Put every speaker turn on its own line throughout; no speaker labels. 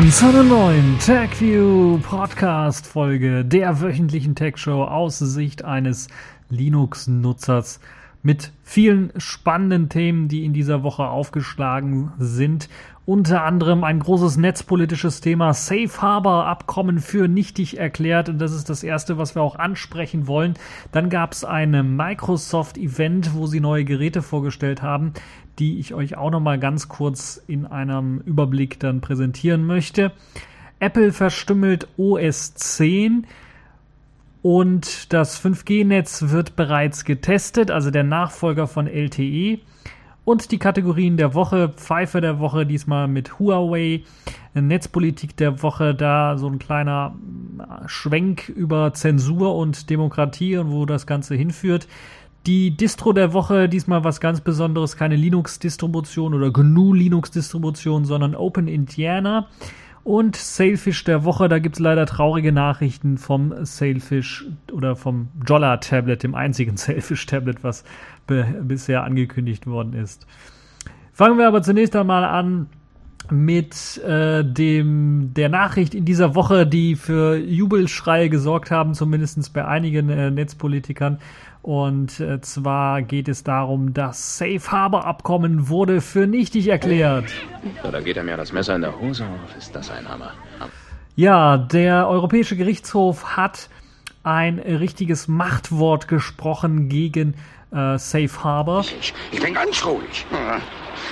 willkommen zu einer neuen TechView Podcast Folge der wöchentlichen Tech Show aus Sicht eines Linux-Nutzers mit vielen spannenden Themen, die in dieser Woche aufgeschlagen sind. Unter anderem ein großes netzpolitisches Thema Safe Harbor Abkommen für nichtig erklärt und das ist das erste, was wir auch ansprechen wollen. Dann gab es ein Microsoft Event, wo sie neue Geräte vorgestellt haben, die ich euch auch noch mal ganz kurz in einem Überblick dann präsentieren möchte. Apple verstümmelt OS 10 und das 5G-Netz wird bereits getestet, also der Nachfolger von LTE. Und die Kategorien der Woche, Pfeife der Woche, diesmal mit Huawei, Netzpolitik der Woche, da so ein kleiner Schwenk über Zensur und Demokratie und wo das Ganze hinführt. Die Distro der Woche, diesmal was ganz Besonderes, keine Linux-Distribution oder GNU Linux-Distribution, sondern Open Indiana. Und Sailfish der Woche, da gibt es leider traurige Nachrichten vom Sailfish oder vom Jolla Tablet, dem einzigen Sailfish Tablet, was bisher angekündigt worden ist. Fangen wir aber zunächst einmal an mit äh, dem der Nachricht in dieser Woche, die für Jubelschreie gesorgt haben, zumindest bei einigen äh, Netzpolitikern. Und äh, zwar geht es darum, das Safe Harbor Abkommen wurde für nichtig erklärt.
So, da geht er mir das Messer in der Hose auf. Ist das ein Hammer?
Ja, der Europäische Gerichtshof hat ein richtiges Machtwort gesprochen gegen äh, Safe Harbor.
Ich, ich bin ganz ruhig.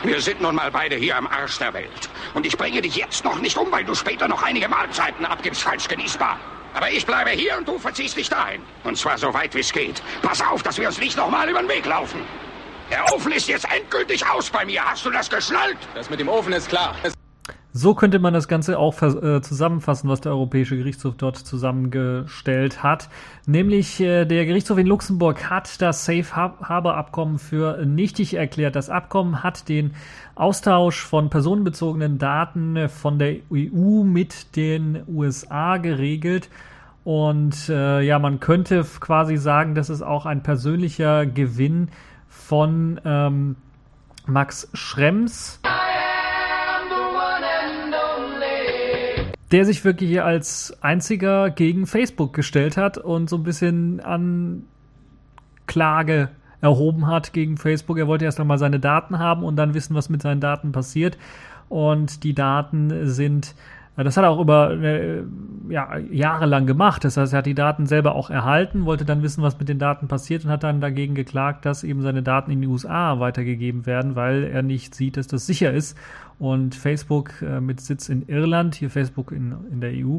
Wir sind nun mal beide hier am Arsch der Welt. Und ich bringe dich jetzt noch nicht um, weil du später noch einige Mahlzeiten abgibst, falsch genießbar. Aber ich bleibe hier und du verziehst dich dahin. Und zwar so weit wie es geht. Pass auf, dass wir uns nicht nochmal über den Weg laufen. Der Ofen ist jetzt endgültig aus bei mir. Hast du das geschnallt?
Das mit dem Ofen ist klar. Es
so könnte man das Ganze auch äh, zusammenfassen, was der Europäische Gerichtshof dort zusammengestellt hat. Nämlich äh, der Gerichtshof in Luxemburg hat das Safe Harbor Abkommen für nichtig erklärt. Das Abkommen hat den Austausch von personenbezogenen Daten von der EU mit den USA geregelt. Und äh, ja, man könnte quasi sagen, das ist auch ein persönlicher Gewinn von ähm, Max Schrems. Der sich wirklich als einziger gegen Facebook gestellt hat und so ein bisschen an Klage erhoben hat gegen Facebook. Er wollte erst einmal seine Daten haben und dann wissen, was mit seinen Daten passiert. Und die Daten sind das hat er auch über äh, ja, jahrelang gemacht. Das heißt, er hat die Daten selber auch erhalten, wollte dann wissen, was mit den Daten passiert und hat dann dagegen geklagt, dass eben seine Daten in die USA weitergegeben werden, weil er nicht sieht, dass das sicher ist. Und Facebook äh, mit Sitz in Irland, hier Facebook in, in der EU,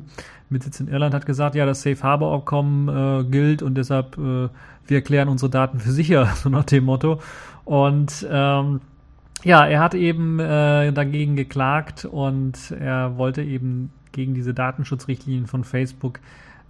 mit Sitz in Irland hat gesagt, ja, das Safe Harbor Abkommen äh, gilt und deshalb äh, wir erklären unsere Daten für sicher, so nach dem Motto. Und ähm, ja, er hat eben äh, dagegen geklagt und er wollte eben gegen diese Datenschutzrichtlinien von Facebook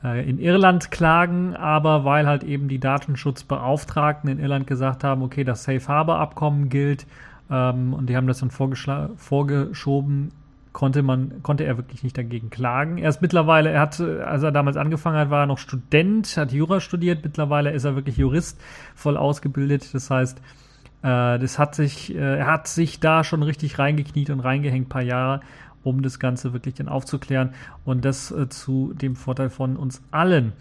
äh, in Irland klagen, aber weil halt eben die Datenschutzbeauftragten in Irland gesagt haben, okay, das Safe Harbor Abkommen gilt ähm, und die haben das dann vorgeschoben, konnte man, konnte er wirklich nicht dagegen klagen. Er ist mittlerweile, er hat, als er damals angefangen hat, war er noch Student, hat Jura studiert, mittlerweile ist er wirklich Jurist, voll ausgebildet, das heißt, äh, das hat sich, äh, er hat sich da schon richtig reingekniet und reingehängt, paar Jahre, um das Ganze wirklich dann aufzuklären und das äh, zu dem Vorteil von uns allen.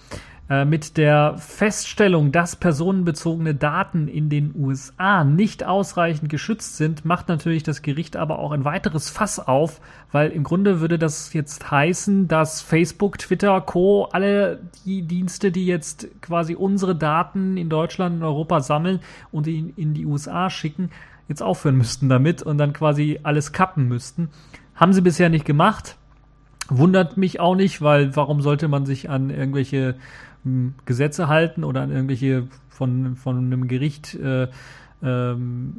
Äh, mit der Feststellung, dass personenbezogene Daten in den USA nicht ausreichend geschützt sind, macht natürlich das Gericht aber auch ein weiteres Fass auf, weil im Grunde würde das jetzt heißen, dass Facebook, Twitter, Co, alle die Dienste, die jetzt quasi unsere Daten in Deutschland und Europa sammeln und in, in die USA schicken, jetzt aufhören müssten damit und dann quasi alles kappen müssten. Haben sie bisher nicht gemacht. Wundert mich auch nicht, weil warum sollte man sich an irgendwelche Gesetze halten oder an irgendwelche von, von einem Gericht äh, ähm,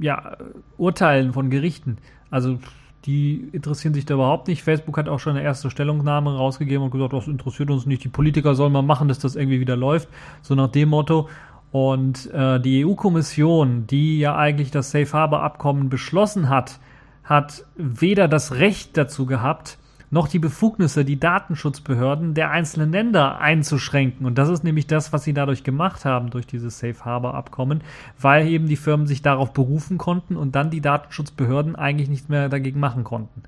ja, Urteilen von Gerichten. Also die interessieren sich da überhaupt nicht. Facebook hat auch schon eine erste Stellungnahme rausgegeben und gesagt, das interessiert uns nicht. Die Politiker sollen mal machen, dass das irgendwie wieder läuft. So nach dem Motto. Und äh, die EU-Kommission, die ja eigentlich das Safe Harbor Abkommen beschlossen hat, hat weder das Recht dazu gehabt, noch die Befugnisse, die Datenschutzbehörden der einzelnen Länder einzuschränken. Und das ist nämlich das, was sie dadurch gemacht haben, durch dieses Safe Harbor Abkommen, weil eben die Firmen sich darauf berufen konnten und dann die Datenschutzbehörden eigentlich nichts mehr dagegen machen konnten.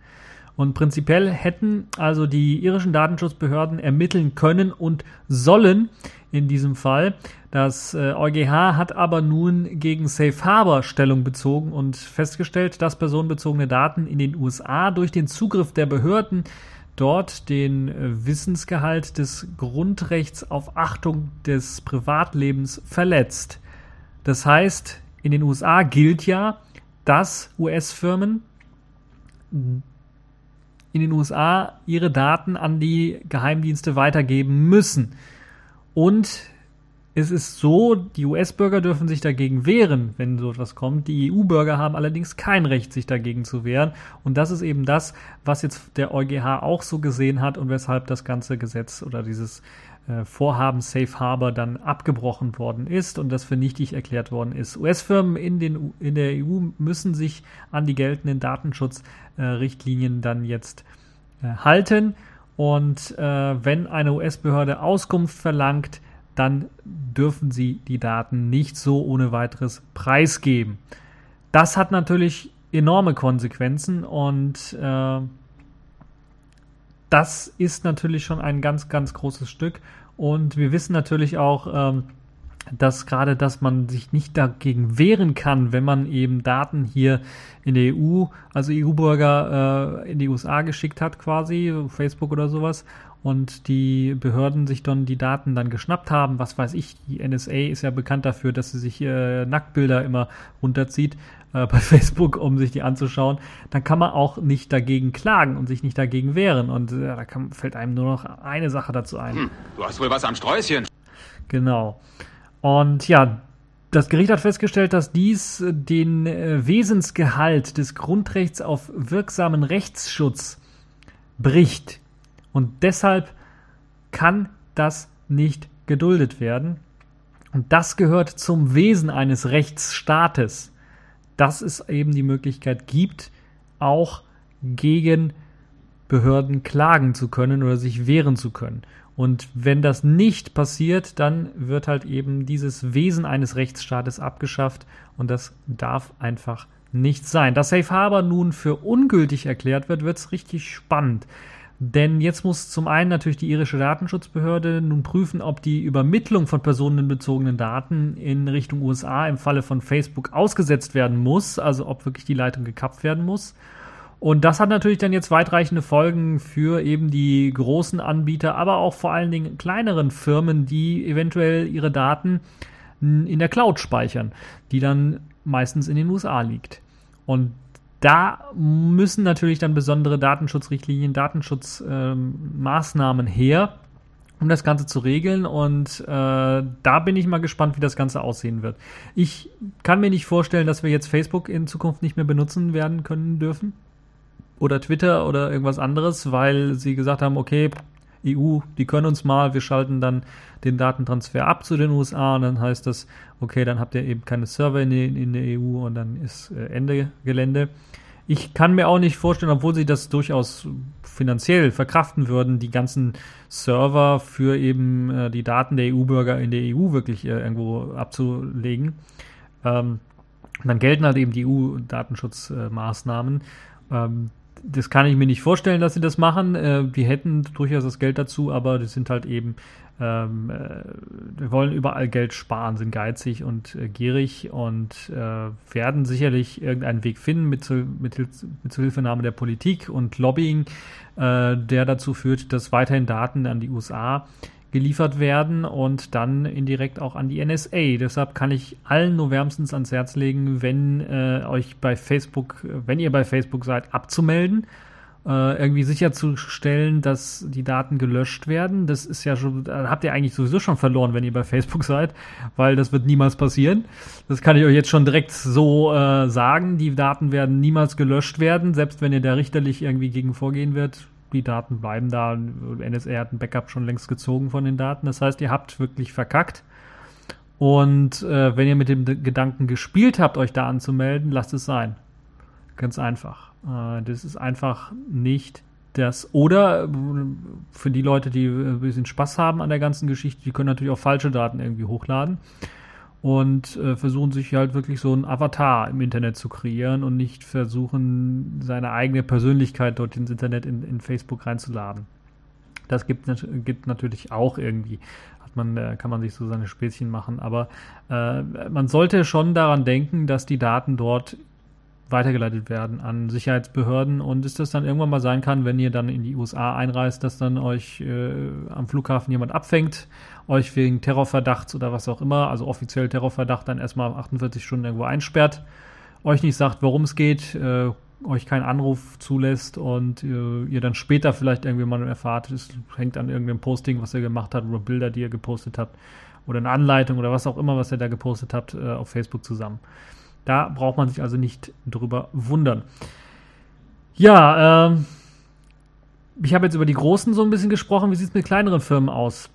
Und prinzipiell hätten also die irischen Datenschutzbehörden ermitteln können und sollen in diesem Fall. Das äh, EuGH hat aber nun gegen Safe Harbor Stellung bezogen und festgestellt, dass personenbezogene Daten in den USA durch den Zugriff der Behörden dort den äh, Wissensgehalt des Grundrechts auf Achtung des Privatlebens verletzt. Das heißt, in den USA gilt ja, dass US-Firmen in den USA ihre Daten an die Geheimdienste weitergeben müssen. Und es ist so, die US-Bürger dürfen sich dagegen wehren, wenn so etwas kommt. Die EU-Bürger haben allerdings kein Recht, sich dagegen zu wehren. Und das ist eben das, was jetzt der EuGH auch so gesehen hat und weshalb das ganze Gesetz oder dieses Vorhaben Safe Harbor dann abgebrochen worden ist und das für nichtig erklärt worden ist. US-Firmen in, in der EU müssen sich an die geltenden Datenschutzrichtlinien äh, dann jetzt äh, halten. Und äh, wenn eine US-Behörde Auskunft verlangt, dann dürfen sie die Daten nicht so ohne weiteres preisgeben. Das hat natürlich enorme Konsequenzen und äh, das ist natürlich schon ein ganz, ganz großes Stück. Und wir wissen natürlich auch, ähm, dass gerade, dass man sich nicht dagegen wehren kann, wenn man eben Daten hier in der EU, also EU-Bürger äh, in die USA geschickt hat, quasi, Facebook oder sowas, und die Behörden sich dann die Daten dann geschnappt haben, was weiß ich, die NSA ist ja bekannt dafür, dass sie sich äh, Nacktbilder immer runterzieht äh, bei Facebook, um sich die anzuschauen, dann kann man auch nicht dagegen klagen und sich nicht dagegen wehren. Und äh, da kann, fällt einem nur noch eine Sache dazu ein. Hm,
du hast wohl was am Sträußchen.
Genau. Und ja, das Gericht hat festgestellt, dass dies den äh, Wesensgehalt des Grundrechts auf wirksamen Rechtsschutz bricht. Und deshalb kann das nicht geduldet werden. Und das gehört zum Wesen eines Rechtsstaates, dass es eben die Möglichkeit gibt, auch gegen Behörden klagen zu können oder sich wehren zu können. Und wenn das nicht passiert, dann wird halt eben dieses Wesen eines Rechtsstaates abgeschafft und das darf einfach nicht sein. Dass Safe Harbor nun für ungültig erklärt wird, wird es richtig spannend. Denn jetzt muss zum einen natürlich die irische Datenschutzbehörde nun prüfen, ob die Übermittlung von personenbezogenen Daten in Richtung USA im Falle von Facebook ausgesetzt werden muss, also ob wirklich die Leitung gekappt werden muss. Und das hat natürlich dann jetzt weitreichende Folgen für eben die großen Anbieter, aber auch vor allen Dingen kleineren Firmen, die eventuell ihre Daten in der Cloud speichern, die dann meistens in den USA liegt. Und da müssen natürlich dann besondere Datenschutzrichtlinien, Datenschutzmaßnahmen ähm, her, um das Ganze zu regeln. Und äh, da bin ich mal gespannt, wie das Ganze aussehen wird. Ich kann mir nicht vorstellen, dass wir jetzt Facebook in Zukunft nicht mehr benutzen werden können dürfen. Oder Twitter oder irgendwas anderes, weil sie gesagt haben, okay, EU, die können uns mal, wir schalten dann den Datentransfer ab zu den USA und dann heißt das, okay, dann habt ihr eben keine Server in, in der EU und dann ist äh, Ende Gelände. Ich kann mir auch nicht vorstellen, obwohl sie das durchaus finanziell verkraften würden, die ganzen Server für eben äh, die Daten der EU-Bürger in der EU wirklich äh, irgendwo abzulegen. Ähm, dann gelten halt eben die EU-Datenschutzmaßnahmen. Ähm, das kann ich mir nicht vorstellen, dass sie das machen. Äh, die hätten durchaus das Geld dazu, aber die sind halt eben, ähm, äh, wollen überall Geld sparen, sind geizig und äh, gierig und äh, werden sicherlich irgendeinen Weg finden mit, mit, mit Zuhilfenahme der Politik und Lobbying, äh, der dazu führt, dass weiterhin Daten an die USA geliefert werden und dann indirekt auch an die NSA. Deshalb kann ich allen nur wärmstens ans Herz legen, wenn äh, euch bei Facebook, wenn ihr bei Facebook seid, abzumelden, äh, irgendwie sicherzustellen, dass die Daten gelöscht werden. Das ist ja schon, habt ihr eigentlich sowieso schon verloren, wenn ihr bei Facebook seid, weil das wird niemals passieren. Das kann ich euch jetzt schon direkt so äh, sagen. Die Daten werden niemals gelöscht werden, selbst wenn ihr da richterlich irgendwie gegen vorgehen wird die Daten bleiben da. NSA hat ein Backup schon längst gezogen von den Daten. Das heißt, ihr habt wirklich verkackt. Und äh, wenn ihr mit dem Gedanken gespielt habt, euch da anzumelden, lasst es sein. Ganz einfach. Äh, das ist einfach nicht das. Oder äh, für die Leute, die ein bisschen Spaß haben an der ganzen Geschichte, die können natürlich auch falsche Daten irgendwie hochladen. Und äh, versuchen sich halt wirklich so ein Avatar im Internet zu kreieren und nicht versuchen, seine eigene Persönlichkeit dort ins Internet in, in Facebook reinzuladen. Das gibt, gibt natürlich auch irgendwie. Hat man, äh, kann man sich so seine Späßchen machen, aber äh, man sollte schon daran denken, dass die Daten dort weitergeleitet werden an Sicherheitsbehörden und ist das dann irgendwann mal sein kann, wenn ihr dann in die USA einreist, dass dann euch äh, am Flughafen jemand abfängt, euch wegen Terrorverdachts oder was auch immer, also offiziell Terrorverdacht, dann erstmal 48 Stunden irgendwo einsperrt, euch nicht sagt, worum es geht, äh, euch keinen Anruf zulässt und äh, ihr dann später vielleicht irgendwie mal erfahrt, es hängt an irgendeinem Posting, was ihr gemacht habt oder Bilder, die ihr gepostet habt oder eine Anleitung oder was auch immer, was ihr da gepostet habt äh, auf Facebook zusammen. Da braucht man sich also nicht drüber wundern. Ja, ähm, ich habe jetzt über die Großen so ein bisschen gesprochen. Wie sieht es mit kleineren Firmen aus?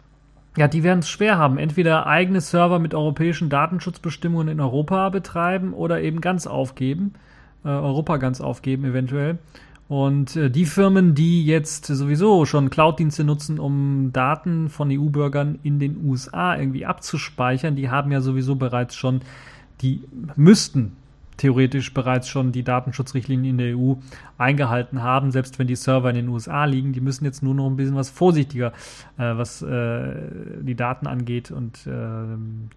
Ja, die werden es schwer haben. Entweder eigene Server mit europäischen Datenschutzbestimmungen in Europa betreiben oder eben ganz aufgeben. Äh, Europa ganz aufgeben eventuell. Und äh, die Firmen, die jetzt sowieso schon Cloud-Dienste nutzen, um Daten von EU-Bürgern in den USA irgendwie abzuspeichern, die haben ja sowieso bereits schon die müssten theoretisch bereits schon die Datenschutzrichtlinien in der EU eingehalten haben, selbst wenn die Server in den USA liegen. Die müssen jetzt nur noch ein bisschen was vorsichtiger, äh, was äh, die Daten angeht und äh,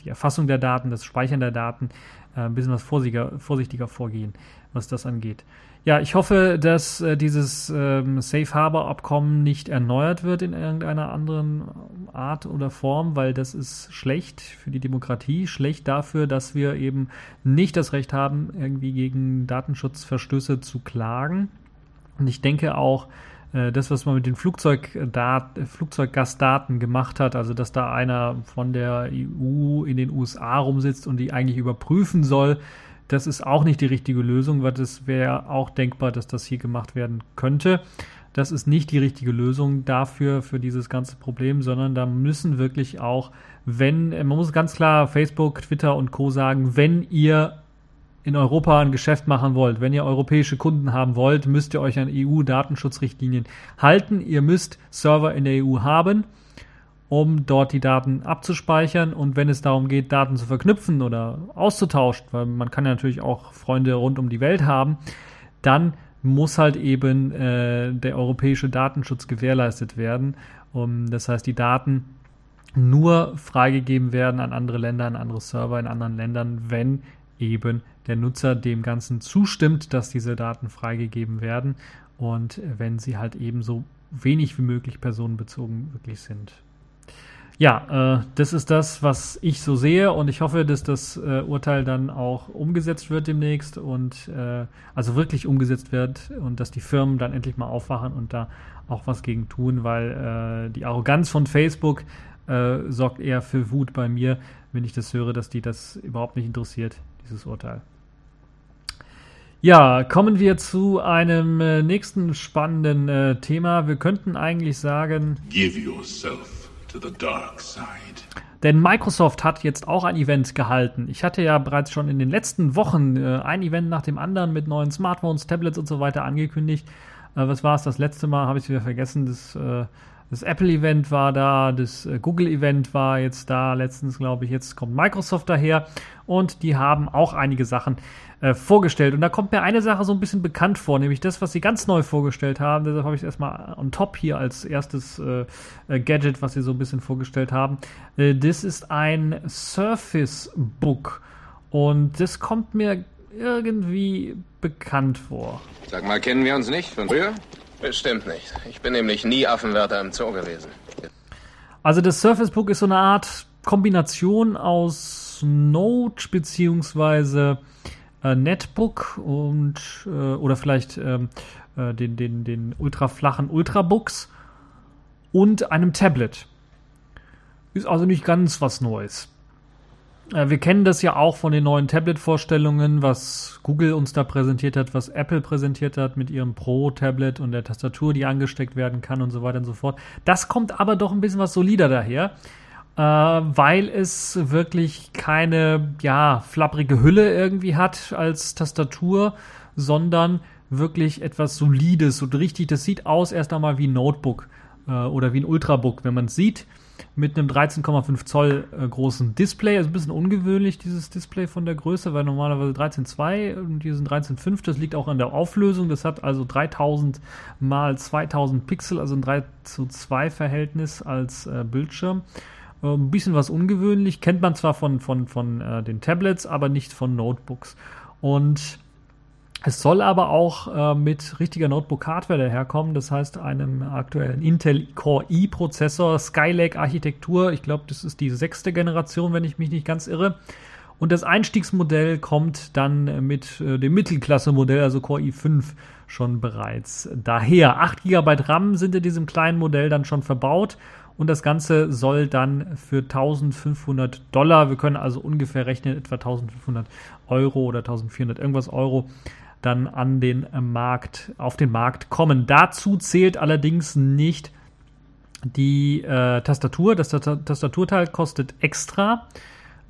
die Erfassung der Daten, das Speichern der Daten, äh, ein bisschen was vorsichtiger, vorsichtiger vorgehen, was das angeht. Ja, ich hoffe, dass äh, dieses ähm, Safe Harbor Abkommen nicht erneuert wird in irgendeiner anderen Art oder Form, weil das ist schlecht für die Demokratie, schlecht dafür, dass wir eben nicht das Recht haben, irgendwie gegen Datenschutzverstöße zu klagen. Und ich denke auch, äh, das, was man mit den Flugzeugdat Flugzeuggastdaten gemacht hat, also dass da einer von der EU in den USA rumsitzt und die eigentlich überprüfen soll, das ist auch nicht die richtige Lösung, weil es wäre auch denkbar, dass das hier gemacht werden könnte. Das ist nicht die richtige Lösung dafür, für dieses ganze Problem, sondern da müssen wirklich auch, wenn, man muss ganz klar Facebook, Twitter und Co. sagen, wenn ihr in Europa ein Geschäft machen wollt, wenn ihr europäische Kunden haben wollt, müsst ihr euch an EU-Datenschutzrichtlinien halten. Ihr müsst Server in der EU haben um dort die Daten abzuspeichern und wenn es darum geht, Daten zu verknüpfen oder auszutauschen, weil man kann ja natürlich auch Freunde rund um die Welt haben, dann muss halt eben äh, der europäische Datenschutz gewährleistet werden. Um, das heißt, die Daten nur freigegeben werden an andere Länder, an andere Server in anderen Ländern, wenn eben der Nutzer dem Ganzen zustimmt, dass diese Daten freigegeben werden und wenn sie halt eben so wenig wie möglich personenbezogen wirklich sind ja, äh, das ist das, was ich so sehe und ich hoffe, dass das äh, Urteil dann auch umgesetzt wird demnächst und äh, also wirklich umgesetzt wird und dass die Firmen dann endlich mal aufwachen und da auch was gegen tun, weil äh, die Arroganz von Facebook äh, sorgt eher für Wut bei mir, wenn ich das höre, dass die das überhaupt nicht interessiert, dieses Urteil. Ja, kommen wir zu einem äh, nächsten spannenden Thema. Wir könnten eigentlich sagen. Give yourself denn Microsoft hat jetzt auch ein Event gehalten. Ich hatte ja bereits schon in den letzten Wochen äh, ein Event nach dem anderen mit neuen Smartphones, Tablets und so weiter angekündigt. Äh, was war es das letzte Mal? Habe ich wieder vergessen. Das, äh, das Apple-Event war da, das äh, Google-Event war jetzt da letztens, glaube ich. Jetzt kommt Microsoft daher und die haben auch einige Sachen äh, vorgestellt. Und da kommt mir eine Sache so ein bisschen bekannt vor, nämlich das, was sie ganz neu vorgestellt haben. Deshalb habe ich es erstmal on top hier als erstes äh, äh, Gadget, was sie so ein bisschen vorgestellt haben. Äh, das ist ein Surface Book. Und das kommt mir irgendwie bekannt vor.
Sag mal, kennen wir uns nicht von früher?
Bestimmt nicht. Ich bin nämlich nie Affenwärter im Zoo gewesen.
Also das Surface Book ist so eine Art Kombination aus Note beziehungsweise äh, Netbook und äh, oder vielleicht ähm, äh, den, den, den ultraflachen Ultrabooks und einem Tablet. Ist also nicht ganz was Neues. Äh, wir kennen das ja auch von den neuen Tablet-Vorstellungen, was Google uns da präsentiert hat, was Apple präsentiert hat mit ihrem Pro-Tablet und der Tastatur, die angesteckt werden kann und so weiter und so fort. Das kommt aber doch ein bisschen was solider daher weil es wirklich keine, ja, flapprige Hülle irgendwie hat als Tastatur, sondern wirklich etwas Solides und richtig, das sieht aus erst einmal wie ein Notebook. äh, oder wie ein Ultrabook, wenn man es sieht, mit einem 13,5 Zoll äh, großen Display. Also ein bisschen ungewöhnlich, dieses Display von der Größe, weil normalerweise 13,2 und hier sind 13,5. Das liegt auch an der Auflösung. Das hat also 3000 mal 2000 Pixel, also ein 3 zu 2 Verhältnis als äh, Bildschirm. Äh, ein bisschen was ungewöhnlich, kennt man zwar von, von, von äh, den Tablets, aber nicht von Notebooks. Und es soll aber auch äh, mit richtiger Notebook-Hardware daherkommen, das heißt einem aktuellen Intel Core i-Prozessor, Skylake-Architektur. Ich glaube, das ist die sechste Generation, wenn ich mich nicht ganz irre. Und das Einstiegsmodell kommt dann mit äh, dem Mittelklasse-Modell, also Core i5, schon bereits daher. 8 GB RAM sind in diesem kleinen Modell dann schon verbaut und das Ganze soll dann für 1500 Dollar, wir können also ungefähr rechnen, etwa 1500 Euro oder 1400 irgendwas Euro, dann an den Markt, auf den Markt kommen. Dazu zählt allerdings nicht die äh, Tastatur. Das Tastaturteil kostet extra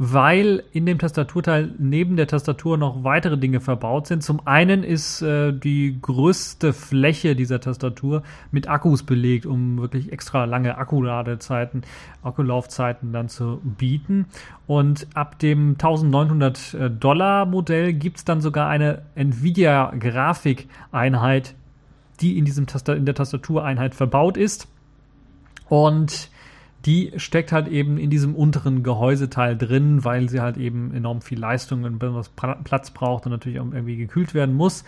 weil in dem Tastaturteil neben der Tastatur noch weitere Dinge verbaut sind. Zum einen ist äh, die größte Fläche dieser Tastatur mit Akkus belegt, um wirklich extra lange Akkuladezeiten, Akkulaufzeiten dann zu bieten. Und ab dem 1900 äh, Dollar Modell gibt es dann sogar eine Nvidia Grafikeinheit, die in diesem Taster in der Tastatureinheit verbaut ist. Und die steckt halt eben in diesem unteren Gehäuseteil drin, weil sie halt eben enorm viel Leistung und besonders Platz braucht und natürlich auch irgendwie gekühlt werden muss.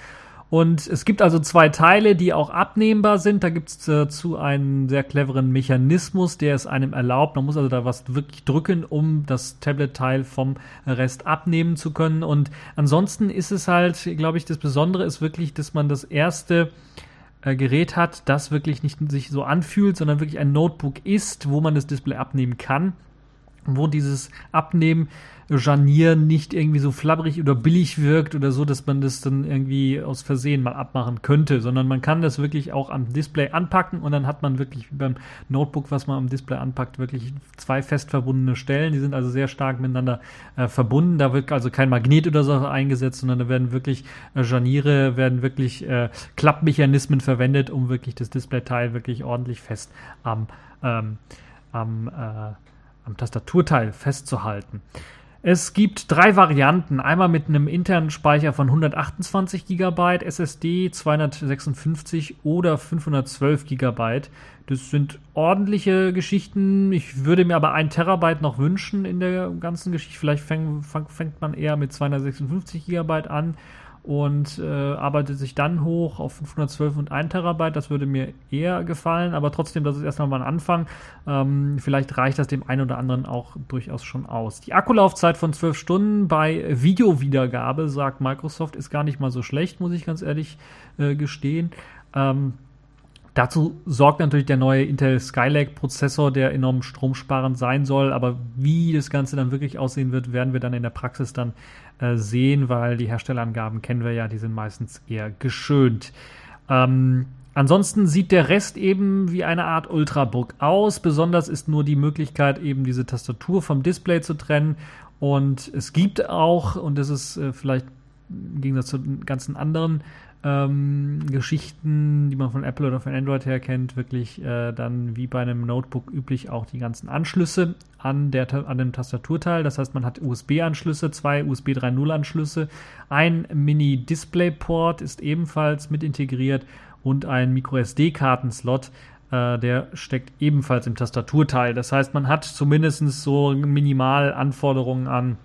Und es gibt also zwei Teile, die auch abnehmbar sind. Da gibt es dazu einen sehr cleveren Mechanismus, der es einem erlaubt. Man muss also da was wirklich drücken, um das Tablet-Teil vom Rest abnehmen zu können. Und ansonsten ist es halt, glaube ich, das Besondere ist wirklich, dass man das erste äh, Gerät hat, das wirklich nicht sich so anfühlt, sondern wirklich ein Notebook ist, wo man das Display abnehmen kann, wo dieses Abnehmen Scharnier nicht irgendwie so flabbrig oder billig wirkt oder so, dass man das dann irgendwie aus Versehen mal abmachen könnte, sondern man kann das wirklich auch am Display anpacken und dann hat man wirklich wie beim Notebook, was man am Display anpackt, wirklich zwei fest verbundene Stellen. Die sind also sehr stark miteinander äh, verbunden. Da wird also kein Magnet oder so eingesetzt, sondern da werden wirklich äh, Scharniere, werden wirklich äh, Klappmechanismen verwendet, um wirklich das Displayteil wirklich ordentlich fest am, ähm, am, äh, am Tastaturteil festzuhalten. Es gibt drei Varianten. Einmal mit einem internen Speicher von 128 GB SSD, 256 oder 512 GB. Das sind ordentliche Geschichten. Ich würde mir aber ein Terabyte noch wünschen in der ganzen Geschichte. Vielleicht fängt, fängt man eher mit 256 GB an und äh, arbeitet sich dann hoch auf 512 und 1 Terabyte. Das würde mir eher gefallen, aber trotzdem, das ist erstmal mal ein Anfang. Ähm, vielleicht reicht das dem einen oder anderen auch durchaus schon aus. Die Akkulaufzeit von 12 Stunden bei Videowiedergabe, sagt Microsoft, ist gar nicht mal so schlecht, muss ich ganz ehrlich äh, gestehen. Ähm, Dazu sorgt natürlich der neue Intel Skylake-Prozessor, der enorm stromsparend sein soll. Aber wie das Ganze dann wirklich aussehen wird, werden wir dann in der Praxis dann äh, sehen, weil die Herstellerangaben kennen wir ja, die sind meistens eher geschönt. Ähm, ansonsten sieht der Rest eben wie eine Art Ultrabook aus. Besonders ist nur die Möglichkeit, eben diese Tastatur vom Display zu trennen. Und es gibt auch, und das ist äh, vielleicht im Gegensatz zu den ganzen anderen ähm, Geschichten, die man von Apple oder von Android her kennt, wirklich äh, dann wie bei einem Notebook üblich auch die ganzen Anschlüsse an, der, an dem Tastaturteil. Das heißt, man hat USB-Anschlüsse, zwei USB 3.0-Anschlüsse, ein Mini-Display-Port ist ebenfalls mit integriert und ein MicroSD-Kartenslot, äh, der steckt ebenfalls im Tastaturteil. Das heißt, man hat zumindest so minimal Anforderungen an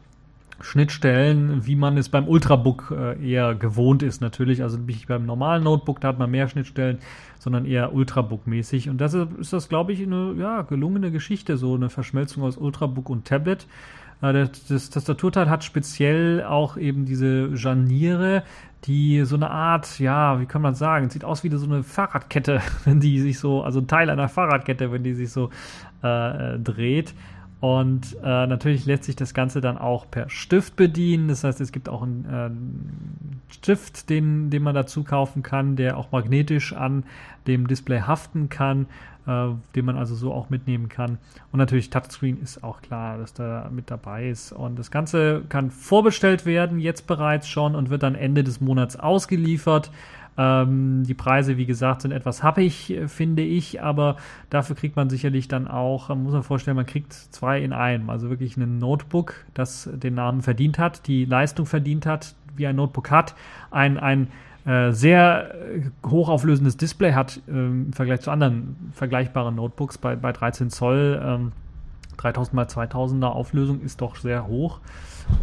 Schnittstellen, wie man es beim Ultrabook äh, eher gewohnt ist, natürlich. Also nicht beim normalen Notebook, da hat man mehr Schnittstellen, sondern eher Ultrabook-mäßig. Und das ist, ist das, glaube ich, eine ja, gelungene Geschichte, so eine Verschmelzung aus Ultrabook und Tablet. Äh, das, Tastaturteil hat speziell auch eben diese Janiere, die so eine Art, ja, wie kann man sagen, sieht aus wie so eine Fahrradkette, wenn die sich so, also ein Teil einer Fahrradkette, wenn die sich so äh, äh dreht. Und äh, natürlich lässt sich das Ganze dann auch per Stift bedienen. Das heißt, es gibt auch einen äh, Stift, den, den man dazu kaufen kann, der auch magnetisch an dem Display haften kann, äh, den man also so auch mitnehmen kann. Und natürlich Touchscreen ist auch klar, dass da mit dabei ist. Und das Ganze kann vorbestellt werden, jetzt bereits schon und wird dann Ende des Monats ausgeliefert. Ähm, die Preise, wie gesagt, sind etwas happig, äh, finde ich, aber dafür kriegt man sicherlich dann auch, man muss man vorstellen, man kriegt zwei in einem. Also wirklich ein Notebook, das den Namen verdient hat, die Leistung verdient hat, wie ein Notebook hat, ein, ein äh, sehr äh, hochauflösendes Display hat äh, im Vergleich zu anderen vergleichbaren Notebooks bei, bei 13 Zoll. Ähm, 3000 x 2000er Auflösung ist doch sehr hoch.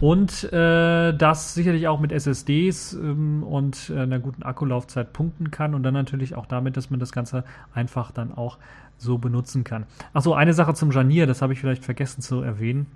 Und äh, das sicherlich auch mit SSDs ähm, und äh, einer guten Akkulaufzeit punkten kann und dann natürlich auch damit, dass man das Ganze einfach dann auch so benutzen kann. Achso, eine Sache zum Janier, das habe ich vielleicht vergessen zu erwähnen.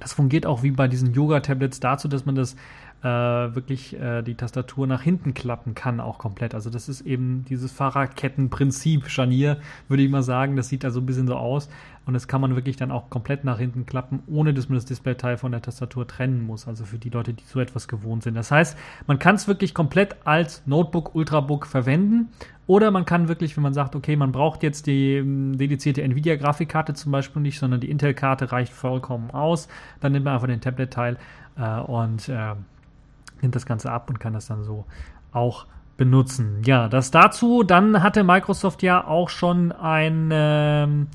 Das fungiert auch wie bei diesen Yoga-Tablets dazu, dass man das äh, wirklich äh, die Tastatur nach hinten klappen kann, auch komplett. Also das ist eben dieses Fahrradkettenprinzip, Scharnier, würde ich mal sagen. Das sieht da so ein bisschen so aus. Und das kann man wirklich dann auch komplett nach hinten klappen, ohne dass man das Displayteil von der Tastatur trennen muss. Also für die Leute, die so etwas gewohnt sind. Das heißt, man kann es wirklich komplett als Notebook, Ultrabook verwenden. Oder man kann wirklich, wenn man sagt, okay, man braucht jetzt die ähm, dedizierte Nvidia-Grafikkarte zum Beispiel nicht, sondern die Intel-Karte reicht vollkommen aus, dann nimmt man einfach den Tablet-Teil äh, und äh, nimmt das Ganze ab und kann das dann so auch benutzen. Ja, das dazu. Dann hatte Microsoft ja auch schon ein ähm,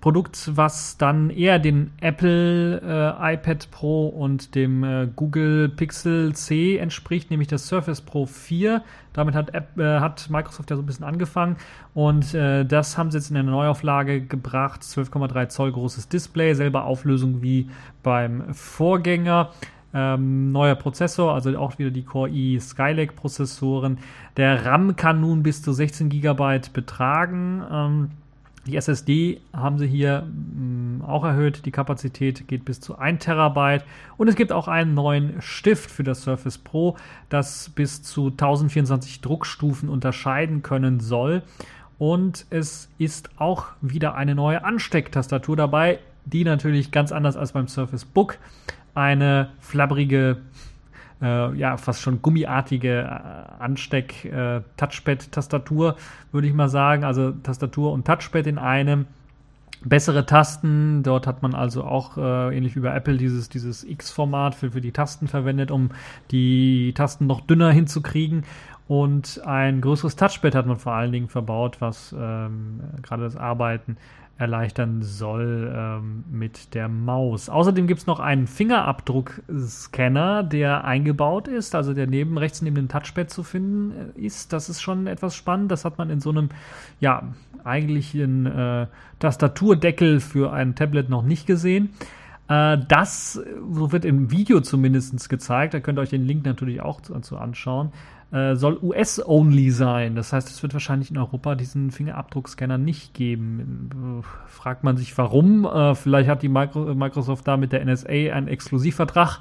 Produkt, was dann eher den Apple äh, iPad Pro und dem äh, Google Pixel C entspricht, nämlich das Surface Pro 4. Damit hat, App, äh, hat Microsoft ja so ein bisschen angefangen und äh, das haben sie jetzt in eine Neuauflage gebracht. 12,3 Zoll großes Display, selber Auflösung wie beim Vorgänger. Ähm, neuer Prozessor, also auch wieder die Core i Skylake Prozessoren. Der RAM kann nun bis zu 16 GB betragen. Ähm, die SSD haben sie hier mh, mm, auch erhöht. Die Kapazität geht bis zu 1 Terabyte. Und es gibt auch einen neuen Stift für das Surface Pro, das bis zu 1024 Druckstufen unterscheiden können soll. Und es ist auch wieder eine neue Anstecktastatur dabei, die natürlich ganz anders als beim Surface Book eine flabbrige, äh, ja, fast schon gummiartige äh, Ansteck-Touchpad-Tastatur, äh, würde ich mal sagen. Also Tastatur und Touchpad in einem. Bessere Tasten, dort hat man also auch äh, ähnlich wie bei Apple dieses, dieses X-Format für, für die Tasten verwendet, um die Tasten noch dünner hinzukriegen. Und ein größeres Touchpad hat man vor allen Dingen verbaut, was ähm, gerade das Arbeiten erleichtern soll ähm, mit der Maus. Außerdem gibt es noch einen Fingerabdruckscanner, der eingebaut ist, also der neben rechts neben dem Touchpad zu finden äh, ist. Das ist schon etwas spannend. Das hat man in so einem, ja, eigentlichen äh, Tastaturdeckel für ein Tablet noch nicht gesehen. Äh, das, so wird im Video zumindest gezeigt, da könnt ihr euch den Link natürlich auch dazu anschauen, äh, soll US-only sein. Das heißt, es wird wahrscheinlich in Europa diesen Fingerabdruckscanner nicht geben. Fragt man sich warum. Äh, vielleicht hat die Microsoft da mit der NSA einen Exklusivvertrag,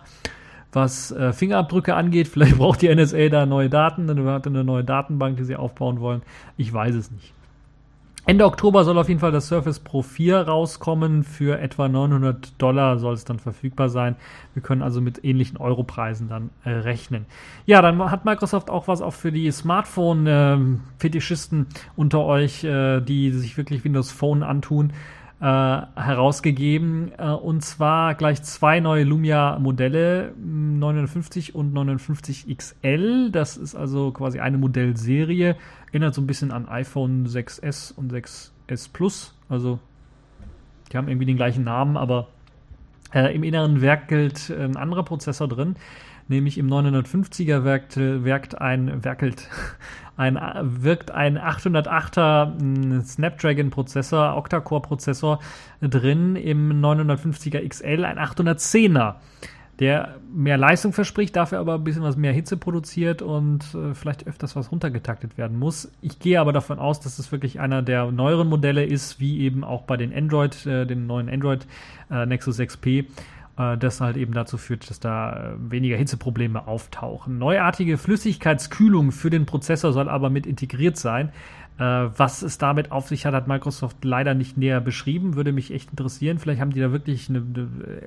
was äh, Fingerabdrücke angeht. Vielleicht braucht die NSA da neue Daten, dann hat eine neue Datenbank, die sie aufbauen wollen. Ich weiß es nicht. Ende Oktober soll auf jeden Fall das Surface Pro 4 rauskommen. Für etwa 900 Dollar soll es dann verfügbar sein. Wir können also mit ähnlichen Europreisen dann äh, rechnen. Ja, dann hat Microsoft auch was auch für die Smartphone-Fetischisten äh, unter euch, äh, die sich wirklich Windows Phone antun äh, herausgegeben. Äh, und zwar gleich zwei neue Lumia-Modelle, 950 und 950 XL. Das ist also quasi eine Modellserie. Erinnert so ein bisschen an iPhone 6S und 6S Plus. Also, die haben irgendwie den gleichen Namen, aber äh, im inneren werkelt ein anderer Prozessor drin nämlich im 950er wirkt, wirkt ein, werkelt, ein, wirkt ein 808er hm, Snapdragon-Prozessor, Octa-Core-Prozessor drin, im 950er XL ein 810er der mehr Leistung verspricht, dafür aber ein bisschen was mehr Hitze produziert und äh, vielleicht öfters was runtergetaktet werden muss. Ich gehe aber davon aus, dass es wirklich einer der neueren Modelle ist, wie eben auch bei den Android, äh, den neuen Android äh, Nexus 6P äh, das halt eben dazu führt, dass da äh, weniger Hitzeprobleme auftauchen. Neuartige Flüssigkeitskühlung für den Prozessor soll aber mit integriert sein. Äh, was es damit auf sich hat, hat Microsoft leider nicht näher beschrieben. Würde mich echt interessieren. Vielleicht haben die da wirklich eine,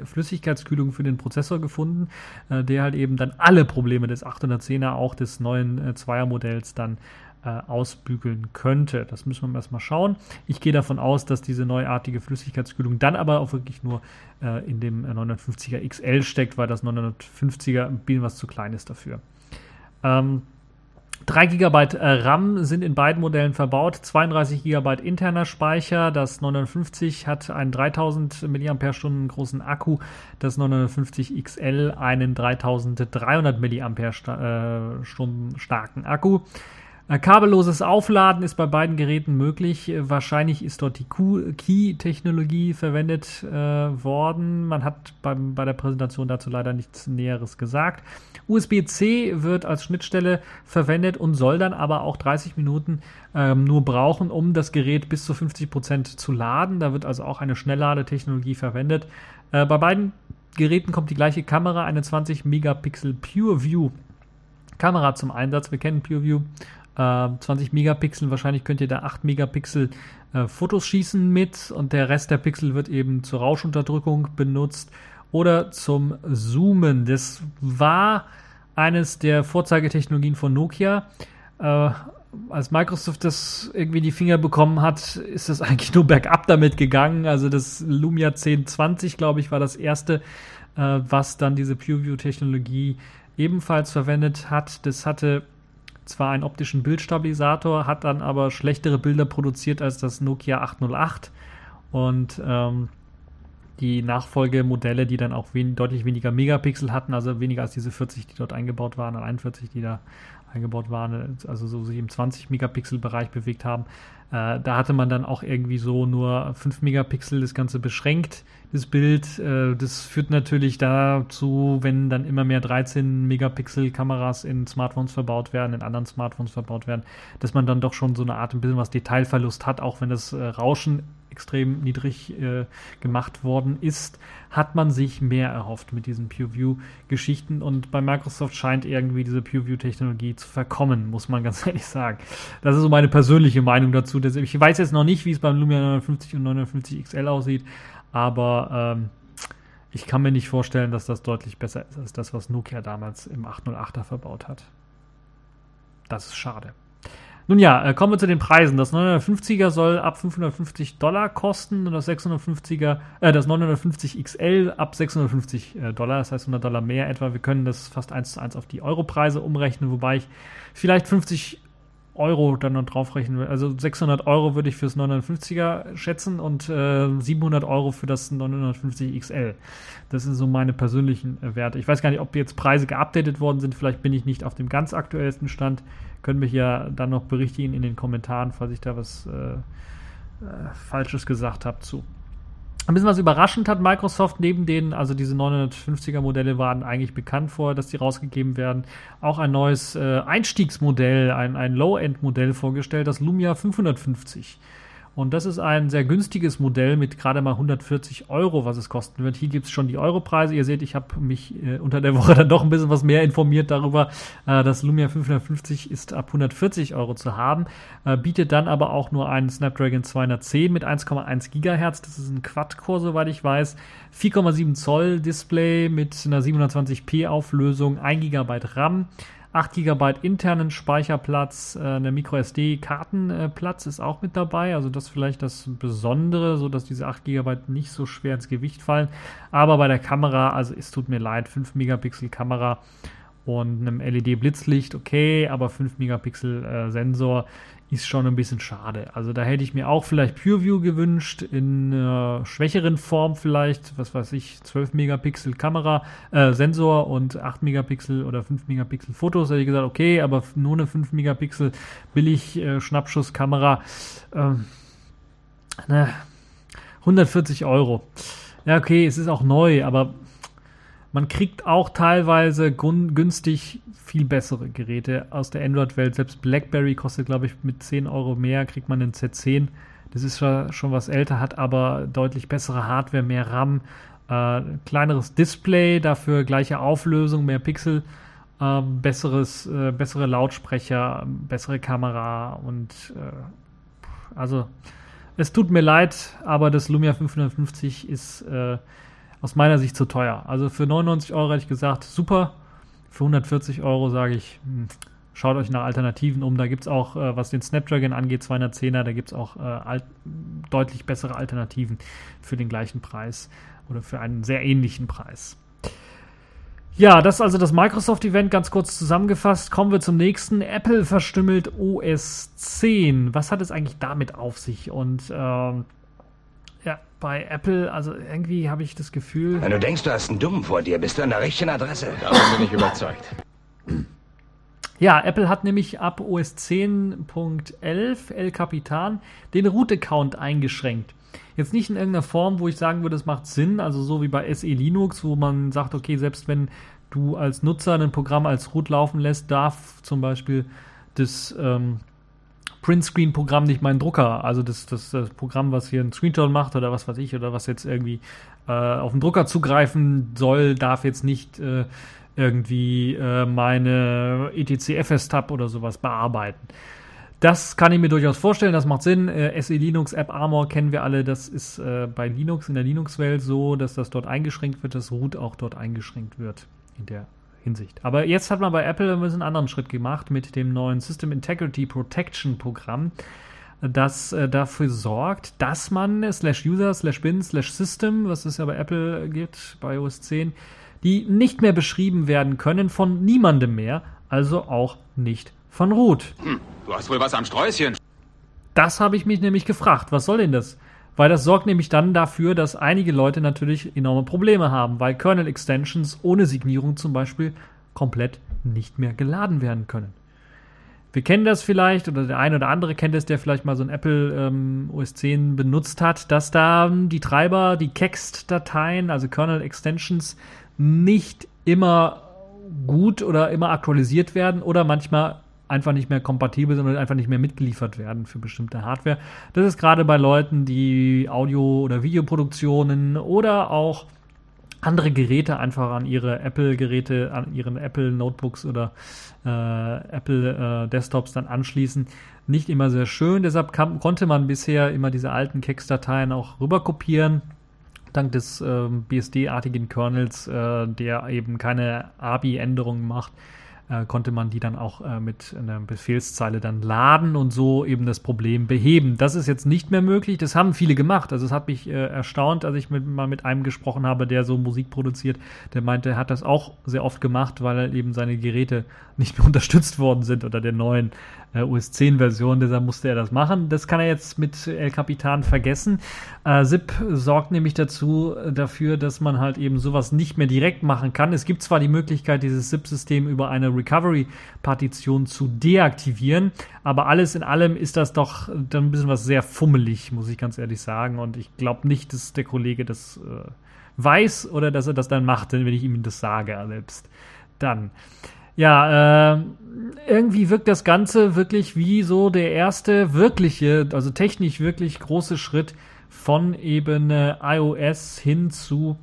Flüssigkeitskühlung für den Prozessor gefunden, der halt eben dann alle Probleme des 810er, auch des neuen Zweier-Modells dann äh, ausbügeln könnte. Das müssen wir erstmal schauen. Ich gehe davon aus, dass diese neuartige Flüssigkeitskühlung dann aber auch wirklich nur äh, in dem 950er XL steckt, weil das 950er ein bisschen was zu klein ist dafür. Ähm, 3 GB RAM sind in beiden Modellen verbaut, 32 GB interner Speicher. Das 950 hat einen 3000 mAh großen Akku, das 950 XL einen 3300 mAh starken Akku. Kabelloses Aufladen ist bei beiden Geräten möglich. Äh, wahrscheinlich ist dort die Key-Technologie verwendet äh, worden. Man hat beim, bei der Präsentation dazu leider nichts Näheres gesagt. USB-C wird als Schnittstelle verwendet und soll dann aber auch 30 Minuten ähm, nur brauchen, um das Gerät bis zu 50 Prozent zu laden. Da wird also auch eine Schnellladetechnologie verwendet. Äh, bei beiden Geräten kommt die gleiche Kamera, eine 20 Megapixel PureView Kamera zum Einsatz. Wir kennen PureView 20 äh, Megapixel, wahrscheinlich könnt ihr da 8 Megapixel äh, Fotos schießen mit und der Rest der Pixel wird eben zur Rauschunterdrückung benutzt oder zum Zoomen. Das war eines der Vorzeigetechnologien von Nokia. Äh, als Microsoft das irgendwie die Finger bekommen hat, ist das eigentlich nur bergab damit gegangen. Also das Lumia 1020, glaube ich, war das erste, äh, was dann diese PureView-Technologie ebenfalls verwendet hat. Das hatte zwar einen optischen Bildstabilisator, hat dann aber schlechtere Bilder produziert als das Nokia 808 und ähm, die Nachfolgemodelle, die dann auch wen deutlich weniger Megapixel hatten, also weniger als diese 40, die dort eingebaut waren, 41, die da eingebaut waren, also so sich im 20 Megapixel Bereich bewegt haben. Äh, da hatte man dann auch irgendwie so nur 5 Megapixel das Ganze beschränkt, das Bild. Äh, das führt natürlich dazu, wenn dann immer mehr 13 Megapixel Kameras in Smartphones verbaut werden, in anderen Smartphones verbaut werden, dass man dann doch schon so eine Art ein bisschen was Detailverlust hat, auch wenn das äh, Rauschen extrem niedrig äh, gemacht worden ist, hat man sich mehr erhofft mit diesen PureView-Geschichten und bei Microsoft scheint irgendwie diese PureView-Technologie zu verkommen, muss man ganz ehrlich sagen. Das ist so meine persönliche Meinung dazu. Ich weiß jetzt noch nicht, wie es beim Lumia 950 und 950 XL aussieht, aber ähm, ich kann mir nicht vorstellen, dass das deutlich besser ist als das, was Nokia damals im 808er verbaut hat. Das ist schade. Nun ja, äh, kommen wir zu den Preisen. Das 950er soll ab 550 Dollar kosten und das 650er, äh, das 950 XL ab 650 äh, Dollar, das heißt 100 Dollar mehr etwa. Wir können das fast eins zu eins auf die Europreise umrechnen, wobei ich vielleicht 50 Euro dann noch draufrechnen will. Also 600 Euro würde ich fürs 950er schätzen und äh, 700 Euro für das 950 XL. Das sind so meine persönlichen äh, Werte. Ich weiß gar nicht, ob jetzt Preise geupdatet worden sind. Vielleicht bin ich nicht auf dem ganz aktuellsten Stand. Können mich ja dann noch berichtigen in den Kommentaren, falls ich da was äh, äh Falsches gesagt habe zu. Ein bisschen was überraschend hat Microsoft neben denen, also diese 950er Modelle waren eigentlich bekannt vorher, dass die rausgegeben werden, auch ein neues äh, Einstiegsmodell, ein, ein Low-End-Modell vorgestellt, das Lumia 550. Und das ist ein sehr günstiges Modell mit gerade mal 140 Euro, was es kosten wird. Hier gibt es schon die Europreise. Ihr seht, ich habe mich äh, unter der Woche dann doch ein bisschen was mehr informiert darüber. Äh, das Lumia 550 ist ab 140 Euro zu haben, äh, bietet dann aber auch nur einen Snapdragon 210 mit 1,1 Gigahertz. Das ist ein Quad-Core, soweit ich weiß. 4,7 Zoll Display mit einer 720p Auflösung, 1 GB RAM. 8 GB internen Speicherplatz, äh, eine MicroSD-Kartenplatz ist auch mit dabei. Also das vielleicht das Besondere, so dass diese 8 GB nicht so schwer ins Gewicht fallen. Aber bei der Kamera, also es tut mir leid, 5 Megapixel Kamera und einem LED-Blitzlicht, okay, aber 5 Megapixel äh, Sensor ist schon ein bisschen schade. Also da hätte ich mir auch vielleicht PureView gewünscht, in äh, schwächeren Form vielleicht, was weiß ich, 12 Megapixel Kamera, äh, Sensor und 8 Megapixel oder 5 Megapixel Fotos. Hätte ich gesagt, okay, aber nur eine 5 Megapixel billig äh, Schnappschusskamera. Ähm, ne, 140 Euro. Ja, okay, es ist auch neu, aber man kriegt auch teilweise günstig viel bessere Geräte aus der Android-Welt. Selbst BlackBerry kostet, glaube ich, mit 10 Euro mehr, kriegt man den Z10. Das ist schon was älter, hat aber deutlich bessere Hardware, mehr RAM, äh, kleineres Display, dafür gleiche Auflösung, mehr Pixel, äh, besseres, äh, bessere Lautsprecher, bessere Kamera und äh, also es tut mir leid, aber das Lumia 550 ist äh, aus meiner Sicht zu teuer. Also für 99 Euro hätte ich gesagt, super. Für 140 Euro sage ich, hm, schaut euch nach Alternativen um. Da gibt es auch, äh, was den Snapdragon angeht, 210er, da gibt es auch äh, deutlich bessere Alternativen für den gleichen Preis oder für einen sehr ähnlichen Preis. Ja, das ist also das Microsoft-Event ganz kurz zusammengefasst. Kommen wir zum nächsten. Apple verstümmelt OS 10. Was hat es eigentlich damit auf sich? Und ähm, ja, bei Apple, also irgendwie habe ich das Gefühl.
Wenn du denkst, du hast einen Dummen vor dir, bist du an der richtigen Adresse.
Davon bin ich überzeugt.
Ja, Apple hat nämlich ab OS 10.11 El Capitan den Root-Account eingeschränkt. Jetzt nicht in irgendeiner Form, wo ich sagen würde, es macht Sinn, also so wie bei SE Linux, wo man sagt, okay, selbst wenn du als Nutzer ein Programm als Root laufen lässt, darf zum Beispiel das ähm, Print-Screen-Programm nicht meinen Drucker, also das, das, das Programm, was hier einen Screenshot macht oder was weiß ich, oder was jetzt irgendwie äh, auf den Drucker zugreifen soll, darf jetzt nicht äh, irgendwie äh, meine etc-FS-Tab oder sowas bearbeiten. Das kann ich mir durchaus vorstellen, das macht Sinn. Äh, SE Linux App Armor kennen wir alle, das ist äh, bei Linux in der Linux-Welt so, dass das dort eingeschränkt wird, dass Root auch dort eingeschränkt wird in der Hinsicht. Aber jetzt hat man bei Apple ein bisschen einen anderen Schritt gemacht mit dem neuen System Integrity Protection Programm, das äh, dafür sorgt, dass man slash user slash bin slash system, was es ja bei Apple gibt, bei OS 10, die nicht mehr beschrieben werden können von niemandem mehr, also auch nicht von Root.
Hm, du hast wohl was am Sträußchen.
Das habe ich mich nämlich gefragt. Was soll denn das? Weil das sorgt nämlich dann dafür, dass einige Leute natürlich enorme Probleme haben, weil Kernel-Extensions ohne Signierung zum Beispiel komplett nicht mehr geladen werden können. Wir kennen das vielleicht, oder der eine oder andere kennt es, der vielleicht mal so ein Apple ähm, OS 10 benutzt hat, dass da die Treiber, die Kext-Dateien, also Kernel-Extensions, nicht immer gut oder immer aktualisiert werden oder manchmal einfach nicht mehr kompatibel sind oder einfach nicht mehr mitgeliefert werden für bestimmte Hardware. Das ist gerade bei Leuten, die Audio- oder Videoproduktionen oder auch andere Geräte einfach an ihre Apple-Geräte, an ihren Apple-Notebooks oder äh, Apple-Desktops äh, dann anschließen. Nicht immer sehr schön. Deshalb kam, konnte man bisher immer diese alten Kex-Dateien auch rüberkopieren dank des ähm, BSD-artigen Kernels, äh, der eben keine ABI-Änderungen macht, äh, konnte man die dann auch äh, mit einer Befehlszeile dann laden und so eben das Problem beheben. Das ist jetzt nicht mehr möglich. Das haben viele gemacht. Also es hat mich äh, erstaunt, als ich mit, mal mit einem gesprochen habe, der so Musik produziert. Der meinte, er hat das auch sehr oft gemacht, weil eben seine Geräte nicht mehr unterstützt worden sind unter der neuen äh, OS 10 Version, deshalb musste er das machen. Das kann er jetzt mit El Capitan vergessen. Äh, ZIP sorgt nämlich dazu, äh, dafür, dass man halt eben sowas nicht mehr direkt machen kann. Es gibt zwar die Möglichkeit, dieses ZIP-System über eine Recovery-Partition zu deaktivieren, aber alles in allem ist das doch dann ein bisschen was sehr fummelig, muss ich ganz ehrlich sagen. Und ich glaube nicht, dass der Kollege das äh, weiß oder dass er das dann macht, wenn ich ihm das sage selbst. Dann. Ja, äh, irgendwie wirkt das Ganze wirklich wie so der erste wirkliche, also technisch wirklich große Schritt von eben äh, iOS hin zu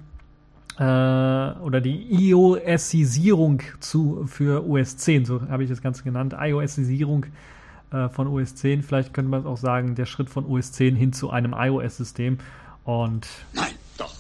äh, oder die iOSisierung zu für OS 10, so habe ich das Ganze genannt, iOSisierung äh, von OS 10. Vielleicht könnte man auch sagen, der Schritt von OS 10 hin zu einem iOS-System. Und
Nein, doch.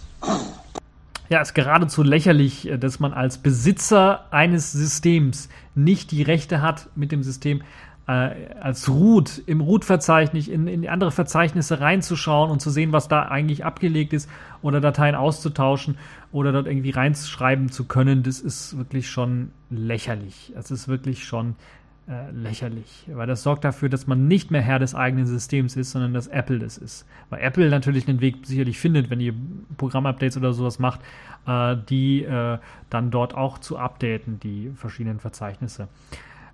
ja, ist geradezu lächerlich, äh, dass man als Besitzer eines Systems nicht die Rechte hat, mit dem System äh, als Root im Root-Verzeichnis in, in andere Verzeichnisse reinzuschauen und zu sehen, was da eigentlich abgelegt ist oder Dateien auszutauschen oder dort irgendwie reinschreiben zu können. Das ist wirklich schon lächerlich. Es ist wirklich schon äh, lächerlich, weil das sorgt dafür, dass man nicht mehr Herr des eigenen Systems ist, sondern dass Apple das ist. Weil Apple natürlich einen Weg sicherlich findet, wenn ihr Programmupdates oder sowas macht, äh, die äh, dann dort auch zu updaten, die verschiedenen Verzeichnisse.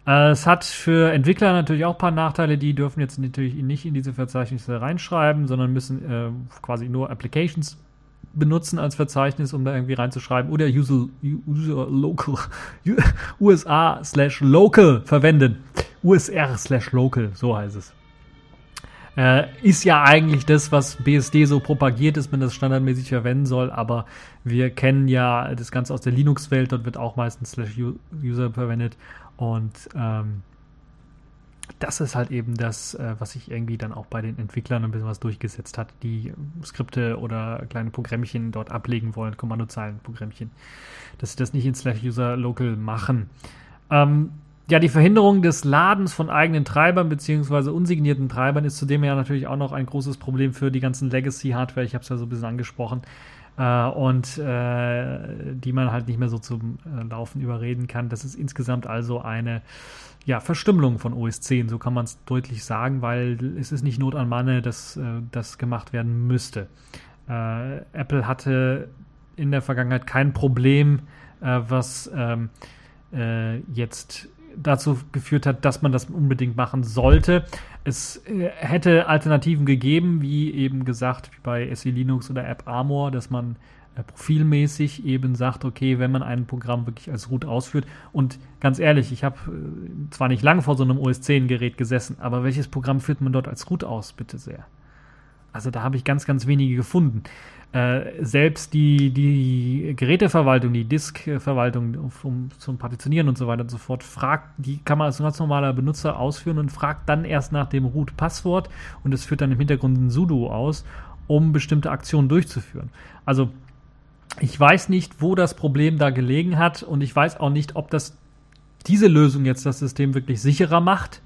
Äh, es hat für Entwickler natürlich auch ein paar Nachteile, die dürfen jetzt natürlich nicht in diese Verzeichnisse reinschreiben, sondern müssen äh, quasi nur Applications benutzen als Verzeichnis, um da irgendwie reinzuschreiben, oder user, user local, USA slash local verwenden. USR slash local, so heißt es. Äh, ist ja eigentlich das, was BSD so propagiert, dass man das standardmäßig verwenden soll, aber wir kennen ja das Ganze aus der Linux-Welt, dort wird auch meistens slash user verwendet und ähm, das ist halt eben das, äh, was sich irgendwie dann auch bei den Entwicklern ein bisschen was durchgesetzt hat, die Skripte oder kleine Programmchen dort ablegen wollen, Kommandozeilenprogrammchen, dass sie das nicht in Slash User Local machen. Ähm, ja, die Verhinderung des Ladens von eigenen Treibern beziehungsweise unsignierten Treibern ist zudem ja natürlich auch noch ein großes Problem für die ganzen Legacy-Hardware. Ich habe es ja so ein bisschen angesprochen. Äh, und äh, die man halt nicht mehr so zum äh, Laufen überreden kann. Das ist insgesamt also eine ja, Verstümmelung von OS 10, so kann man es deutlich sagen, weil es ist nicht Not an Manne, dass äh, das gemacht werden müsste. Äh, Apple hatte in der Vergangenheit kein Problem, was ähm, äh, jetzt dazu geführt hat, dass man das unbedingt machen sollte. Es äh, hätte Alternativen gegeben, wie eben gesagt, wie bei SE Linux oder App Armor, dass man äh, profilmäßig eben sagt, okay, wenn man ein Programm wirklich als Root ausführt und ganz ehrlich, ich habe äh, zwar nicht lange vor so einem OS 10 Gerät gesessen, aber welches Programm führt man dort als Root aus, bitte sehr? Also da habe ich ganz, ganz wenige gefunden. Äh, selbst die, die Geräteverwaltung, die Diskverwaltung um, zum Partitionieren und so weiter und so fort, fragt, die kann man als ganz normaler Benutzer ausführen und fragt dann erst nach dem Root-Passwort und es führt dann im Hintergrund ein sudo aus, um bestimmte Aktionen durchzuführen. Also ich weiß nicht, wo das Problem da gelegen hat und ich weiß auch nicht, ob das diese Lösung jetzt das System wirklich sicherer macht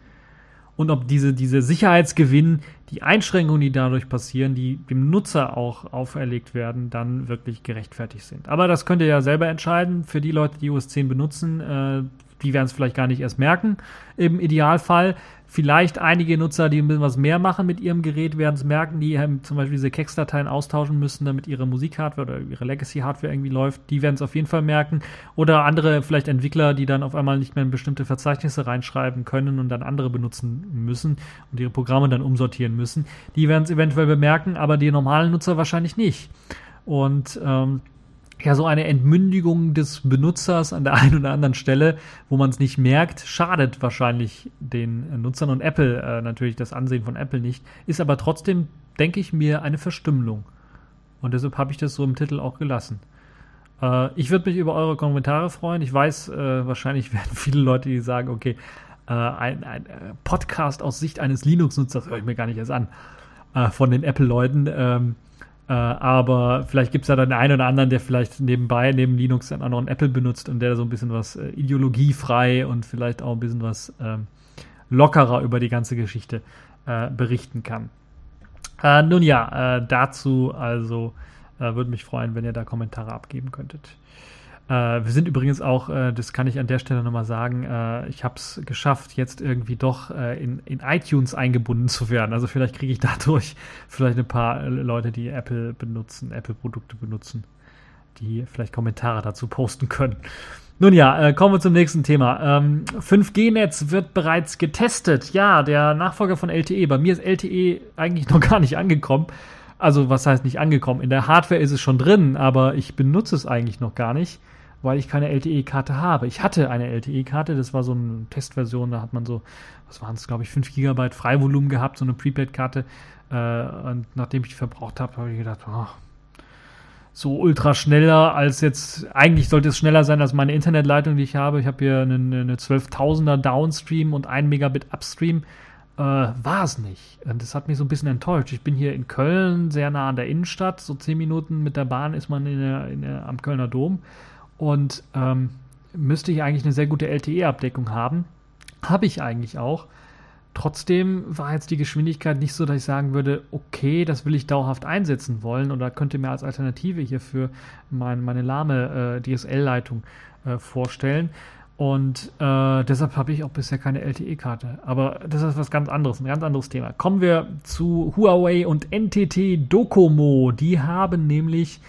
und ob diese, diese Sicherheitsgewinn, die Einschränkungen, die dadurch passieren, die dem Nutzer auch auferlegt werden, dann wirklich gerechtfertigt sind. Aber das könnt ihr ja selber entscheiden. Für die Leute, die OS 10 benutzen, äh, die werden es vielleicht gar nicht erst merken. Im Idealfall vielleicht einige Nutzer, die ein bisschen was mehr machen mit ihrem Gerät, werden es merken, die zum Beispiel diese Kex-Dateien austauschen müssen, damit ihre Musik-Hardware oder ihre Legacy-Hardware irgendwie läuft. Die werden es auf jeden Fall merken. Oder andere vielleicht Entwickler, die dann auf einmal nicht mehr in bestimmte Verzeichnisse reinschreiben können und dann andere benutzen müssen und ihre Programme dann umsortieren müssen. Die werden es eventuell bemerken, aber die normalen Nutzer wahrscheinlich nicht. Und ähm, ja so eine Entmündigung des Benutzers an der einen oder anderen Stelle, wo man es nicht merkt, schadet wahrscheinlich den Nutzern und Apple äh, natürlich das Ansehen von Apple nicht, ist aber trotzdem, denke ich mir, eine Verstümmelung. Und deshalb habe ich das so im Titel auch gelassen. Äh, ich würde mich über eure Kommentare freuen. Ich weiß, äh, wahrscheinlich werden viele Leute, die sagen, okay, äh, ein, ein, äh, Podcast aus Sicht eines Linux-Nutzers höre ich mir gar nicht erst an. Äh, von den Apple-Leuten. Ähm, äh, aber vielleicht gibt es ja dann einen oder anderen, der vielleicht nebenbei, neben Linux, einen anderen Apple benutzt und der so ein bisschen was äh, ideologiefrei und vielleicht auch ein bisschen was äh, lockerer über die ganze Geschichte äh, berichten kann. Äh, nun ja, dazu also würde mich freuen, wenn ihr da Kommentare abgeben könntet. Äh, wir sind übrigens auch, äh, das kann ich an der Stelle nochmal sagen, äh, ich habe es geschafft, jetzt irgendwie doch äh, in, in iTunes eingebunden zu werden. Also vielleicht kriege ich dadurch vielleicht ein paar äh, Leute, die Apple benutzen, Apple-Produkte benutzen, die vielleicht Kommentare dazu posten können. Nun ja, äh, kommen wir zum nächsten Thema. Ähm, 5G-Netz wird bereits getestet. Ja, der Nachfolger von LTE. Bei mir ist LTE eigentlich noch gar nicht angekommen. Also was heißt nicht angekommen? In der Hardware ist es schon drin, aber ich benutze es eigentlich noch gar nicht weil ich keine LTE-Karte habe. Ich hatte eine LTE-Karte, das war so eine Testversion, da hat man so, was waren es, glaube ich, 5 GB Freivolumen gehabt, so eine Prepaid-Karte. Äh, und nachdem ich die verbraucht habe, habe ich gedacht, oh, so ultra schneller als jetzt, eigentlich sollte es schneller sein als meine Internetleitung, die ich habe. Ich habe hier eine, eine 12.000er Downstream und 1 Megabit Upstream. Äh, war es nicht. Und das hat mich so ein bisschen enttäuscht. Ich bin hier in Köln, sehr nah an der Innenstadt. So 10 Minuten mit der Bahn ist man in der, in der, am Kölner Dom und ähm, müsste ich eigentlich eine sehr gute LTE-Abdeckung haben. Habe ich eigentlich auch. Trotzdem war jetzt die Geschwindigkeit nicht so, dass ich sagen würde, okay, das will ich dauerhaft einsetzen wollen oder könnte mir als Alternative hierfür mein, meine lahme äh, DSL-Leitung äh, vorstellen. Und äh, deshalb habe ich auch bisher keine LTE-Karte. Aber das ist was ganz anderes, ein ganz anderes Thema. Kommen wir zu Huawei und NTT Docomo. Die haben nämlich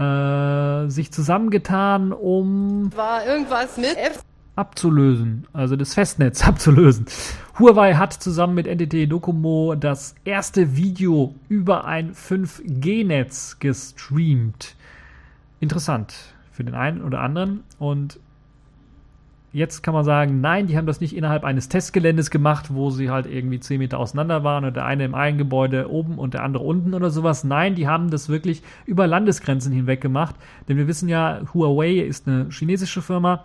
äh, sich zusammengetan, um
war irgendwas mit F
abzulösen, also das Festnetz abzulösen. Huawei hat zusammen mit NTT Docomo das erste Video über ein 5G-Netz gestreamt. Interessant für den einen oder anderen und Jetzt kann man sagen, nein, die haben das nicht innerhalb eines Testgeländes gemacht, wo sie halt irgendwie 10 Meter auseinander waren und der eine im einen Gebäude oben und der andere unten oder sowas. Nein, die haben das wirklich über Landesgrenzen hinweg gemacht. Denn wir wissen ja, Huawei ist eine chinesische Firma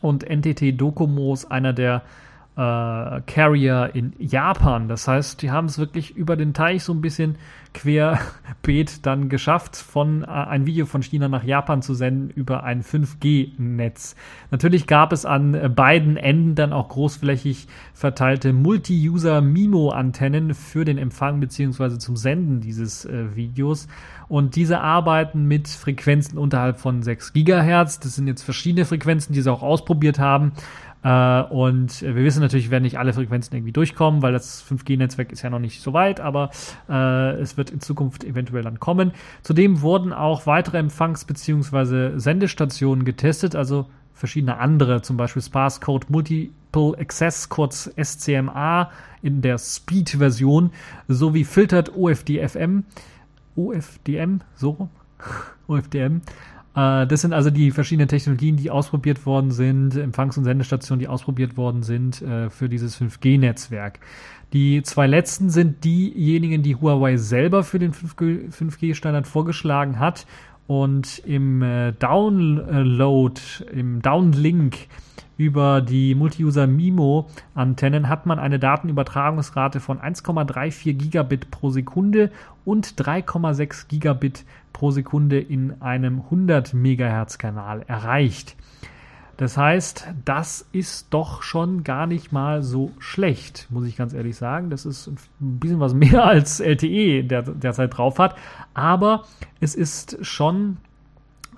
und NTT Docomo ist einer der äh, Carrier in Japan. Das heißt, die haben es wirklich über den Teich so ein bisschen querbeet dann geschafft, von äh, ein Video von China nach Japan zu senden über ein 5G-Netz. Natürlich gab es an beiden Enden dann auch großflächig verteilte Multi-User-MIMO-Antennen für den Empfang bzw. zum Senden dieses äh, Videos. Und diese arbeiten mit Frequenzen unterhalb von 6 Gigahertz. Das sind jetzt verschiedene Frequenzen, die sie auch ausprobiert haben. Äh, und wir wissen natürlich, werden nicht alle Frequenzen irgendwie durchkommen, weil das 5G-Netzwerk ist ja noch nicht so weit, aber äh, es wird in Zukunft eventuell dann kommen. Zudem wurden auch weitere Empfangs- bzw. Sendestationen getestet, also verschiedene andere, zum Beispiel Sparse Code Multiple Access, kurz SCMA in der Speed-Version, sowie Filtered OFDFM, OFDM, so, OFDM, das sind also die verschiedenen Technologien, die ausprobiert worden sind, Empfangs- und Sendestationen, die ausprobiert worden sind äh, für dieses 5G-Netzwerk. Die zwei letzten sind diejenigen, die Huawei selber für den 5G-Standard vorgeschlagen hat. Und im äh, Download, im Downlink über die Multi-User MIMO-Antennen hat man eine Datenübertragungsrate von 1,34 Gigabit pro Sekunde und 3,6 Gigabit pro Sekunde in einem 100 Megahertz-Kanal erreicht. Das heißt, das ist doch schon gar nicht mal so schlecht, muss ich ganz ehrlich sagen. Das ist ein bisschen was mehr als LTE der, derzeit drauf hat. Aber es ist schon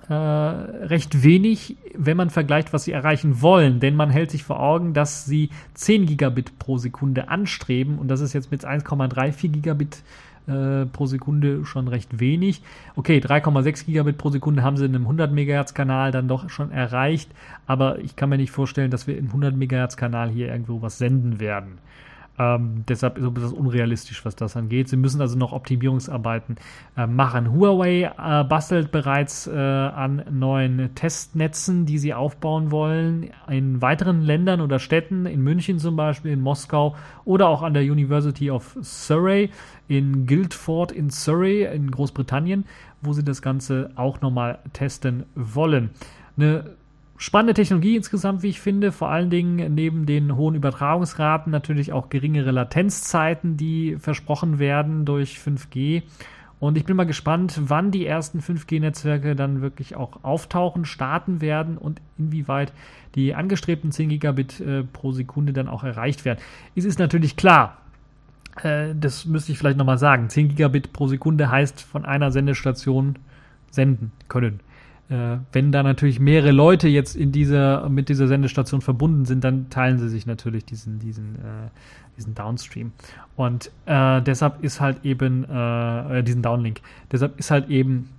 äh, recht wenig, wenn man vergleicht, was sie erreichen wollen. Denn man hält sich vor Augen, dass sie 10 Gigabit pro Sekunde anstreben und das ist jetzt mit 1,34 Gigabit äh, pro Sekunde schon recht wenig. Okay, 3,6 Gigabit pro Sekunde haben sie in einem 100 Megahertz Kanal dann doch schon erreicht, aber ich kann mir nicht vorstellen, dass wir im 100 Megahertz Kanal hier irgendwo was senden werden. Ähm, deshalb ist es unrealistisch, was das angeht. Sie müssen also noch Optimierungsarbeiten äh, machen. Huawei äh, bastelt bereits äh, an neuen Testnetzen, die sie aufbauen wollen, in weiteren Ländern oder Städten, in München zum Beispiel, in Moskau oder auch an der University of Surrey, in Guildford in Surrey in Großbritannien, wo sie das Ganze auch nochmal testen wollen. Eine spannende Technologie insgesamt, wie ich finde. Vor allen Dingen neben den hohen Übertragungsraten natürlich auch geringere Latenzzeiten, die versprochen werden durch 5G. Und ich bin mal gespannt, wann die ersten 5G-Netzwerke dann wirklich auch auftauchen, starten werden und inwieweit die angestrebten 10 Gigabit äh, pro Sekunde dann auch erreicht werden. Es ist natürlich klar, äh, das müsste ich vielleicht nochmal sagen, 10 Gigabit pro Sekunde heißt von einer Sendestation senden können. Äh, wenn da natürlich mehrere Leute jetzt in dieser, mit dieser Sendestation verbunden sind, dann teilen sie sich natürlich diesen, diesen, äh, diesen Downstream. Und äh, deshalb ist halt eben, äh, diesen Downlink, deshalb ist halt eben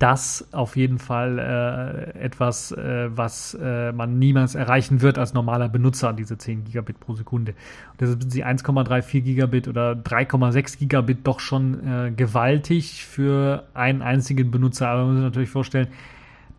das auf jeden Fall äh, etwas, äh, was äh, man niemals erreichen wird als normaler Benutzer, diese 10 Gigabit pro Sekunde. Und deshalb sind sie 1,34 Gigabit oder 3,6 Gigabit doch schon äh, gewaltig für einen einzigen Benutzer. Aber man muss sich natürlich vorstellen,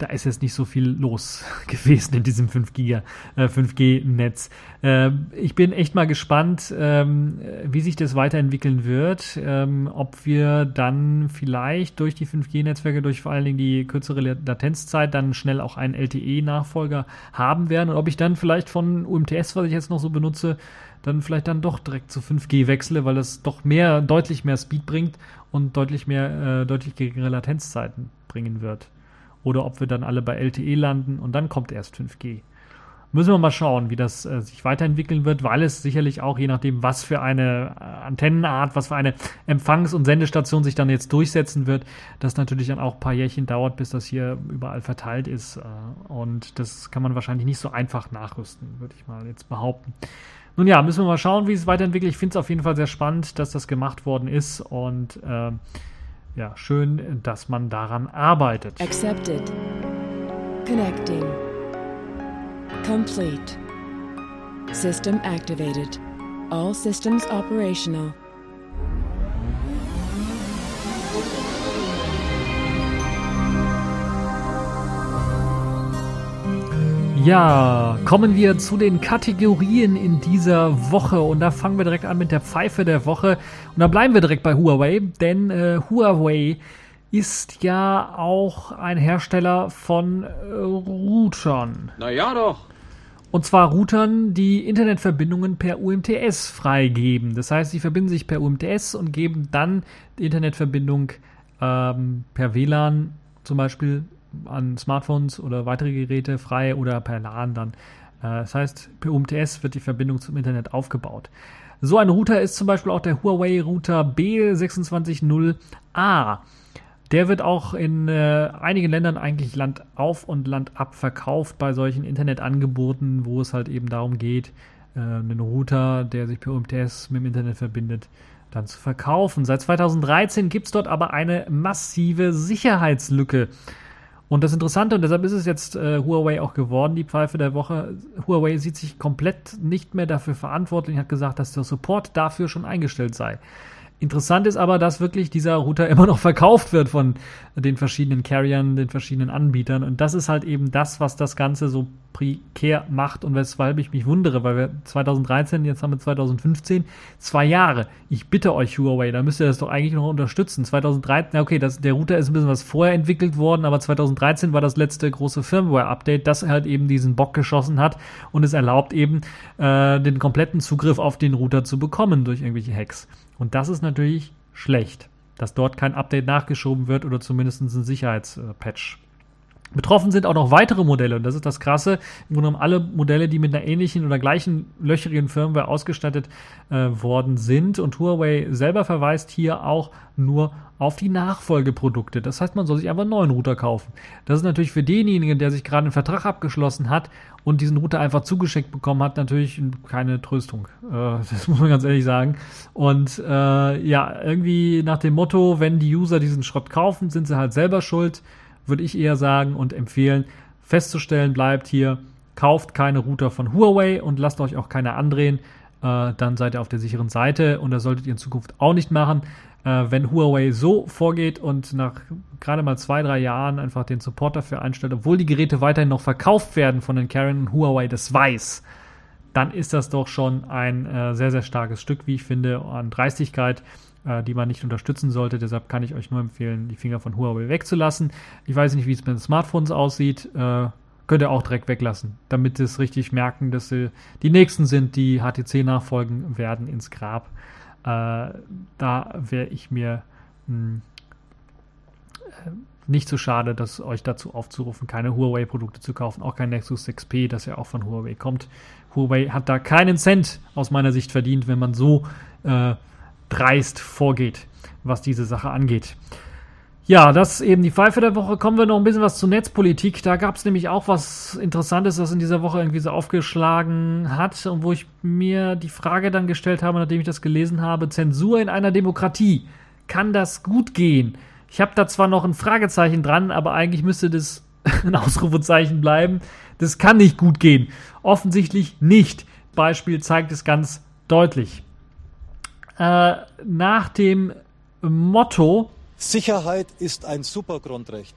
da ist jetzt nicht so viel los gewesen in diesem 5G, äh, 5G-Netz. Äh, ich bin echt mal gespannt, ähm, wie sich das weiterentwickeln wird, ähm, ob wir dann vielleicht durch die 5G-Netzwerke, durch vor allen Dingen die kürzere Latenzzeit, dann schnell auch einen LTE-Nachfolger haben werden und ob ich dann vielleicht von UMTS, was ich jetzt noch so benutze, dann vielleicht dann doch direkt zu 5G wechsle, weil das doch mehr, deutlich mehr Speed bringt und deutlich mehr, äh, deutlich geringere Latenzzeiten bringen wird oder ob wir dann alle bei LTE landen und dann kommt erst 5G. Müssen wir mal schauen, wie das äh, sich weiterentwickeln wird, weil es sicherlich auch, je nachdem, was für eine äh, Antennenart, was für eine Empfangs- und Sendestation sich dann jetzt durchsetzen wird, das natürlich dann auch ein paar Jährchen dauert, bis das hier überall verteilt ist. Äh, und das kann man wahrscheinlich nicht so einfach nachrüsten, würde ich mal jetzt behaupten. Nun ja, müssen wir mal schauen, wie es weiterentwickelt. Ich finde es auf jeden Fall sehr spannend, dass das gemacht worden ist und äh, ja, schön, dass man daran arbeitet. Accepted. Connecting. Complete. System activated. All systems operational. Ja, kommen wir zu den Kategorien in dieser Woche und da fangen wir direkt an mit der Pfeife der Woche und da bleiben wir direkt bei Huawei, denn äh, Huawei ist ja auch ein Hersteller von äh, Routern.
Na ja doch.
Und zwar Routern, die Internetverbindungen per UMTS freigeben. Das heißt, sie verbinden sich per UMTS und geben dann die Internetverbindung ähm, per WLAN zum Beispiel an Smartphones oder weitere Geräte frei oder per LAN dann. Äh, das heißt, per UMTS wird die Verbindung zum Internet aufgebaut. So ein Router ist zum Beispiel auch der Huawei Router B260A. Der wird auch in äh, einigen Ländern eigentlich Land auf und Land ab verkauft bei solchen Internetangeboten, wo es halt eben darum geht, äh, einen Router, der sich per UMTS mit dem Internet verbindet, dann zu verkaufen. Seit 2013 gibt es dort aber eine massive Sicherheitslücke. Und das Interessante, und deshalb ist es jetzt äh, Huawei auch geworden, die Pfeife der Woche, Huawei sieht sich komplett nicht mehr dafür verantwortlich, hat gesagt, dass der Support dafür schon eingestellt sei. Interessant ist aber, dass wirklich dieser Router immer noch verkauft wird von den verschiedenen Carriern, den verschiedenen Anbietern. Und das ist halt eben das, was das Ganze so prekär macht und weshalb ich mich wundere, weil wir 2013, jetzt haben wir 2015, zwei Jahre. Ich bitte euch, Huawei, da müsst ihr das doch eigentlich noch unterstützen. 2013, okay, das, der Router ist ein bisschen was vorher entwickelt worden, aber 2013 war das letzte große Firmware-Update, das halt eben diesen Bock geschossen hat und es erlaubt eben, äh, den kompletten Zugriff auf den Router zu bekommen durch irgendwelche Hacks. Und das ist natürlich schlecht, dass dort kein Update nachgeschoben wird oder zumindest ein Sicherheitspatch. Betroffen sind auch noch weitere Modelle und das ist das Krasse. Im Grunde genommen alle Modelle, die mit einer ähnlichen oder gleichen löcherigen Firmware ausgestattet äh, worden sind. Und Huawei selber verweist hier auch nur auf die Nachfolgeprodukte. Das heißt, man soll sich einfach einen neuen Router kaufen. Das ist natürlich für denjenigen, der sich gerade einen Vertrag abgeschlossen hat und diesen Router einfach zugeschickt bekommen hat, natürlich keine Tröstung. Äh, das muss man ganz ehrlich sagen. Und äh, ja, irgendwie nach dem Motto, wenn die User diesen Schrott kaufen, sind sie halt selber schuld würde ich eher sagen und empfehlen. Festzustellen bleibt hier, kauft keine Router von Huawei und lasst euch auch keine andrehen. Äh, dann seid ihr auf der sicheren Seite und das solltet ihr in Zukunft auch nicht machen. Äh, wenn Huawei so vorgeht und nach gerade mal zwei, drei Jahren einfach den Support dafür einstellt, obwohl die Geräte weiterhin noch verkauft werden von den Carriern und Huawei das weiß, dann ist das doch schon ein äh, sehr, sehr starkes Stück, wie ich finde, an Dreistigkeit äh, die man nicht unterstützen sollte. Deshalb kann ich euch nur empfehlen, die Finger von Huawei wegzulassen. Ich weiß nicht, wie es mit den Smartphones aussieht. Äh, könnt ihr auch direkt weglassen, damit es richtig merken, dass sie die nächsten sind, die HTC nachfolgen werden ins Grab. Äh, da wäre ich mir mh, hm, äh, nicht so schade, dass euch dazu aufzurufen, keine Huawei-Produkte zu kaufen, auch kein Nexus 6P, das ja auch von Huawei kommt. Huawei hat da keinen Cent aus meiner Sicht verdient, wenn man so äh, dreist vorgeht, was diese Sache angeht. Ja, das ist eben die Pfeife der Woche. Kommen wir noch ein bisschen was zur Netzpolitik. Da gab es nämlich auch was Interessantes, was in dieser Woche irgendwie so aufgeschlagen hat und wo ich mir die Frage dann gestellt habe, nachdem ich das gelesen habe, Zensur in einer Demokratie. Kann das gut gehen? Ich habe da zwar noch ein Fragezeichen dran, aber eigentlich müsste das ein Ausrufezeichen bleiben. Das kann nicht gut gehen. Offensichtlich nicht. Beispiel zeigt es ganz deutlich äh, nach dem Motto
Sicherheit ist ein Supergrundrecht.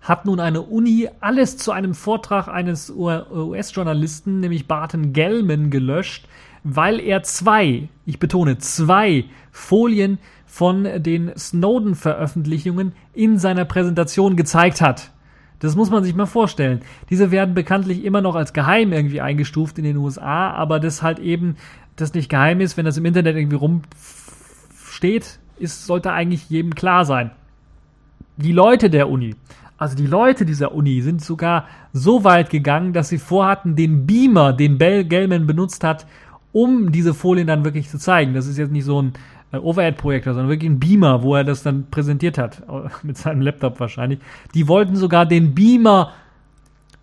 Hat nun eine Uni alles zu einem Vortrag eines US-Journalisten, nämlich Barton Gellman, gelöscht, weil er zwei, ich betone zwei Folien von den Snowden-Veröffentlichungen in seiner Präsentation gezeigt hat. Das muss man sich mal vorstellen. Diese werden bekanntlich immer noch als geheim irgendwie eingestuft in den USA, aber das halt eben das nicht geheim ist, wenn das im Internet irgendwie rumsteht, ist, sollte eigentlich jedem klar sein. Die Leute der Uni, also die Leute dieser Uni sind sogar so weit gegangen, dass sie vorhatten, den Beamer, den Bell Gellman benutzt hat, um diese Folien dann wirklich zu zeigen. Das ist jetzt nicht so ein äh, Overhead-Projektor, sondern wirklich ein Beamer, wo er das dann präsentiert hat, mit seinem Laptop wahrscheinlich. Die wollten sogar den Beamer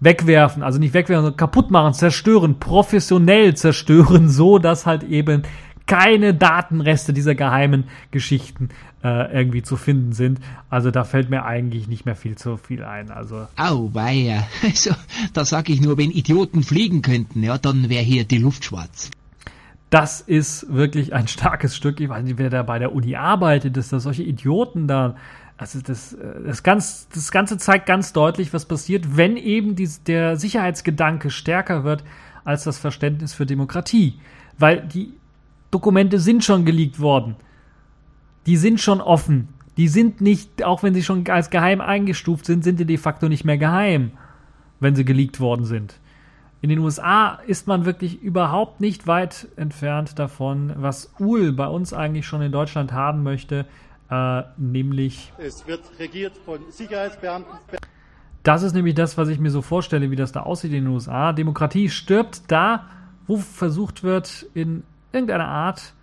wegwerfen, also nicht wegwerfen, sondern kaputt machen, zerstören, professionell zerstören, so dass halt eben keine Datenreste dieser geheimen Geschichten äh, irgendwie zu finden sind. Also da fällt mir eigentlich nicht mehr viel zu viel ein. Also
Au, weia. Also, da sag ich nur, wenn Idioten fliegen könnten, ja, dann wäre hier die Luft schwarz.
Das ist wirklich ein starkes Stück. Ich weiß nicht, wer da bei der Uni arbeitet, dass da solche Idioten da also das, äh, das, ganz, das Ganze zeigt ganz deutlich, was passiert, wenn eben die, der Sicherheitsgedanke stärker wird als das Verständnis für Demokratie. Weil die Dokumente sind schon geleakt worden. Die sind schon offen. Die sind nicht, auch wenn sie schon als geheim eingestuft sind, sind die de facto nicht mehr geheim, wenn sie geleakt worden sind. In den USA ist man wirklich überhaupt nicht weit entfernt davon, was Uhl bei uns eigentlich schon in Deutschland haben möchte, äh, nämlich.
Es wird regiert von Sicherheitsbeamten.
Das ist nämlich das, was ich mir so vorstelle, wie das da aussieht in den USA. Demokratie stirbt da, wo versucht wird, in irgendeiner Art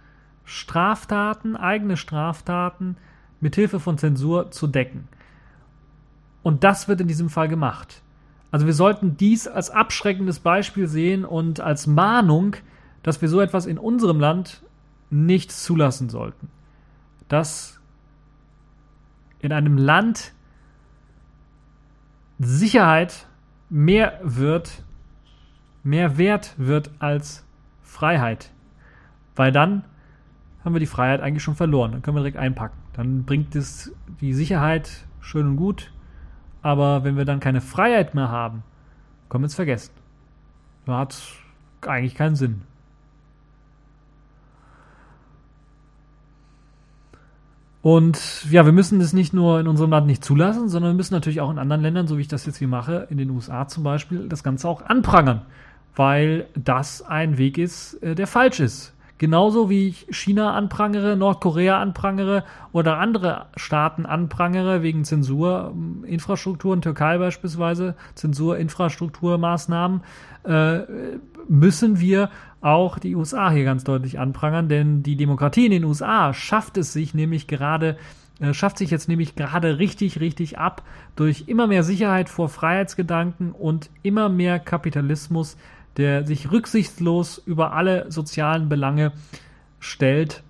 Straftaten, eigene Straftaten, mithilfe von Zensur zu decken. Und das wird in diesem Fall gemacht. Also wir sollten dies als abschreckendes Beispiel sehen und als Mahnung, dass wir so etwas in unserem Land nicht zulassen sollten. Dass in einem Land Sicherheit mehr wird, mehr wert wird als Freiheit. Weil dann haben wir die Freiheit eigentlich schon verloren. Dann können wir direkt einpacken. Dann bringt es die Sicherheit schön und gut, aber wenn wir dann keine Freiheit mehr haben, können wir es vergessen. Da hat eigentlich keinen Sinn. Und ja, wir müssen das nicht nur in unserem Land nicht zulassen, sondern wir müssen natürlich auch in anderen Ländern, so wie ich das jetzt hier mache, in den USA zum Beispiel, das Ganze auch anprangern, weil das ein Weg ist, äh, der falsch ist. Genauso wie ich China anprangere, Nordkorea anprangere oder andere Staaten anprangere wegen Zensurinfrastrukturen, Türkei beispielsweise, Zensurinfrastrukturmaßnahmen, äh, müssen wir auch die USA hier ganz deutlich anprangern, denn die Demokratie in den USA schafft es sich nämlich gerade äh, schafft sich jetzt nämlich gerade richtig, richtig ab durch immer mehr Sicherheit vor Freiheitsgedanken und immer mehr Kapitalismus, der sich rücksichtslos über alle sozialen Belange stellt,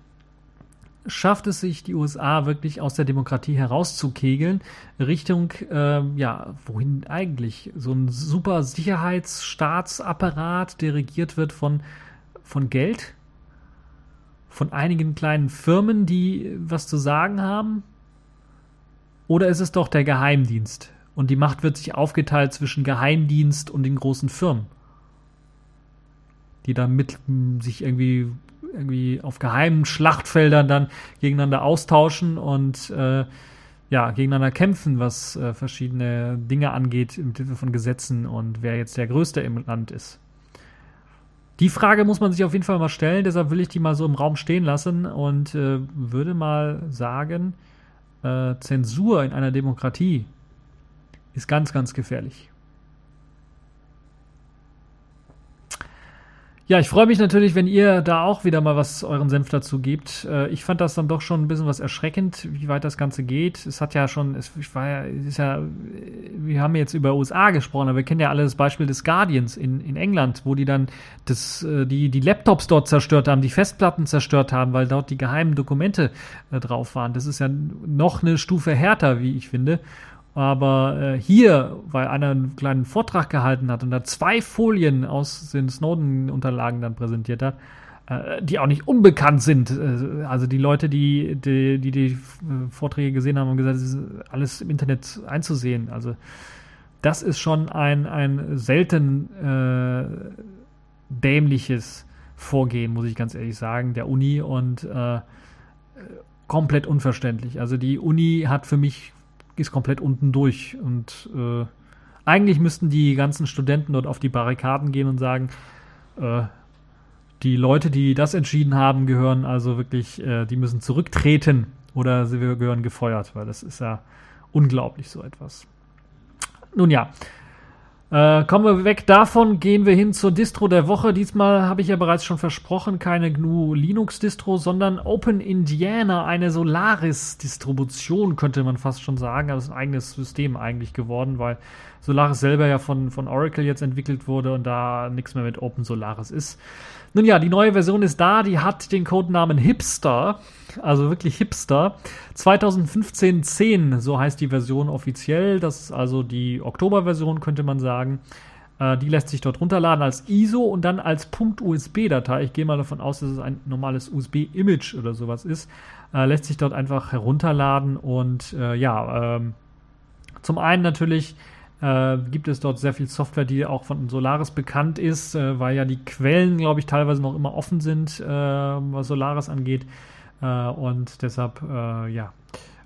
schafft es sich die USA wirklich aus der Demokratie herauszukegeln, Richtung, äh, ja, wohin eigentlich? So ein super Sicherheitsstaatsapparat, der regiert wird von, von Geld, von einigen kleinen Firmen, die was zu sagen haben? Oder ist es doch der Geheimdienst? Und die Macht wird sich aufgeteilt zwischen Geheimdienst und den großen Firmen die dann mit sich irgendwie irgendwie auf geheimen Schlachtfeldern dann gegeneinander austauschen und äh, ja, gegeneinander kämpfen, was äh, verschiedene Dinge angeht, mit Hilfe von Gesetzen und wer jetzt der Größte im Land ist. Die Frage muss man sich auf jeden Fall mal stellen, deshalb will ich die mal so im Raum stehen lassen und äh, würde mal sagen, äh, Zensur in einer Demokratie ist ganz, ganz gefährlich. Ja, ich freue mich natürlich, wenn ihr da auch wieder mal was euren Senf dazu gebt. Äh, ich fand das dann doch schon ein bisschen was erschreckend, wie weit das Ganze geht. Es hat ja schon, es, war ja, es ist ja, wir haben jetzt über USA gesprochen, aber wir kennen ja alle das Beispiel des Guardians in, in England, wo die dann das, äh, die, die Laptops dort zerstört haben, die Festplatten zerstört haben, weil dort die geheimen Dokumente äh, drauf waren. Das ist ja noch eine Stufe härter, wie ich finde. Aber äh, hier, weil einer einen kleinen Vortrag gehalten hat und da zwei Folien aus den Snowden-Unterlagen dann präsentiert hat, äh, die auch nicht unbekannt sind. Äh, also die Leute, die die, die, die Vorträge gesehen haben, haben gesagt, es ist alles im Internet einzusehen. Also das ist schon ein, ein selten äh, dämliches Vorgehen, muss ich ganz ehrlich sagen, der Uni und äh, komplett unverständlich. Also die Uni hat für mich ist komplett unten durch. Und äh, eigentlich müssten die ganzen Studenten dort auf die Barrikaden gehen und sagen, äh, die Leute, die das entschieden haben, gehören also wirklich, äh, die müssen zurücktreten oder sie gehören gefeuert, weil das ist ja unglaublich so etwas. Nun ja, äh, kommen wir weg davon, gehen wir hin zur Distro der Woche. Diesmal habe ich ja bereits schon versprochen, keine GNU Linux Distro, sondern Open Indiana, eine Solaris-Distribution, könnte man fast schon sagen. Also ein eigenes System eigentlich geworden, weil Solaris selber ja von, von Oracle jetzt entwickelt wurde und da nichts mehr mit Open Solaris ist. Nun ja, die neue Version ist da, die hat den Codenamen Hipster, also wirklich Hipster. 2015 10, so heißt die Version offiziell. Das ist also die Oktober-Version, könnte man sagen. Äh, die lässt sich dort runterladen als ISO und dann als .usb-Datei. Ich gehe mal davon aus, dass es ein normales USB-Image oder sowas ist. Äh, lässt sich dort einfach herunterladen und äh, ja, ähm, zum einen natürlich äh, gibt es dort sehr viel Software, die auch von Solaris bekannt ist, äh, weil ja die Quellen, glaube ich, teilweise noch immer offen sind, äh, was Solaris angeht. Äh, und deshalb, äh, ja,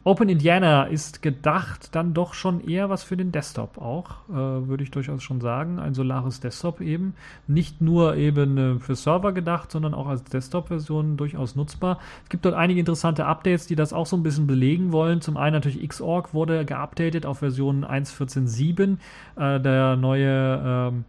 Open Indiana ist gedacht dann doch schon eher was für den Desktop auch, äh, würde ich durchaus schon sagen. Ein Solaris Desktop eben. Nicht nur eben äh, für Server gedacht, sondern auch als Desktop-Version durchaus nutzbar. Es gibt dort einige interessante Updates, die das auch so ein bisschen belegen wollen. Zum einen natürlich Xorg wurde geupdatet auf Version 1.14.7. Äh, der neue ähm,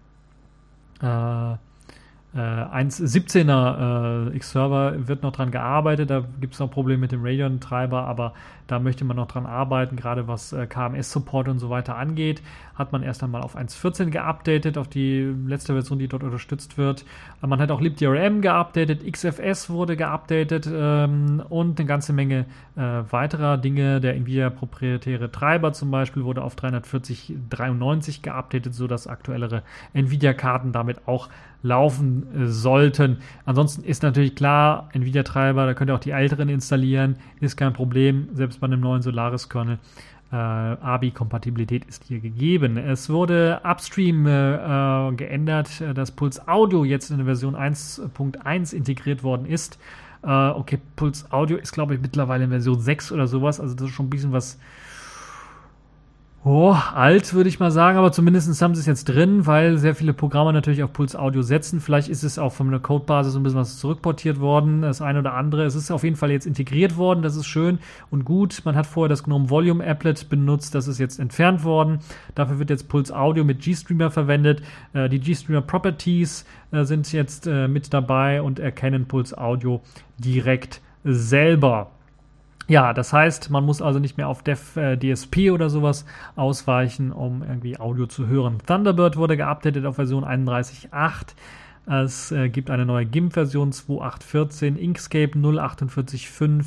äh, äh, 1.17er äh, X-Server wird noch dran gearbeitet, da gibt es noch Probleme mit dem Radeon-Treiber, aber da möchte man noch dran arbeiten, gerade was äh, KMS-Support und so weiter angeht. Hat man erst einmal auf 1.14 geupdatet, auf die letzte Version, die dort unterstützt wird. Man hat auch libDRM geupdatet, XFS wurde geupdatet ähm, und eine ganze Menge äh, weiterer Dinge. Der Nvidia proprietäre Treiber zum Beispiel wurde auf 34093 geupdatet, sodass aktuellere Nvidia-Karten damit auch laufen äh, sollten. Ansonsten ist natürlich klar, Nvidia-Treiber, da könnt ihr auch die älteren installieren, ist kein Problem, selbst bei einem neuen Solaris-Kernel. Äh, ABI-Kompatibilität ist hier gegeben. Es wurde upstream äh, geändert, äh, dass Pulse Audio jetzt in der Version 1.1 integriert worden ist. Äh, okay, Pulse Audio ist, glaube ich, mittlerweile in Version 6 oder sowas, also das ist schon ein bisschen was Oh, alt würde ich mal sagen, aber zumindest haben sie es jetzt drin, weil sehr viele Programme natürlich auf Puls Audio setzen. Vielleicht ist es auch von der Codebasis ein bisschen was zurückportiert worden, das eine oder andere. Es ist auf jeden Fall jetzt integriert worden, das ist schön und gut. Man hat vorher das GNOME Volume Applet benutzt, das ist jetzt entfernt worden. Dafür wird jetzt Puls Audio mit GStreamer verwendet. Äh, die GStreamer Properties äh, sind jetzt äh, mit dabei und erkennen Puls Audio direkt selber. Ja, das heißt, man muss also nicht mehr auf Dev äh, DSP oder sowas ausweichen, um irgendwie Audio zu hören. Thunderbird wurde geupdatet auf Version 31.8. Es äh, gibt eine neue GIMP-Version 2.8.14, Inkscape 0.48.5.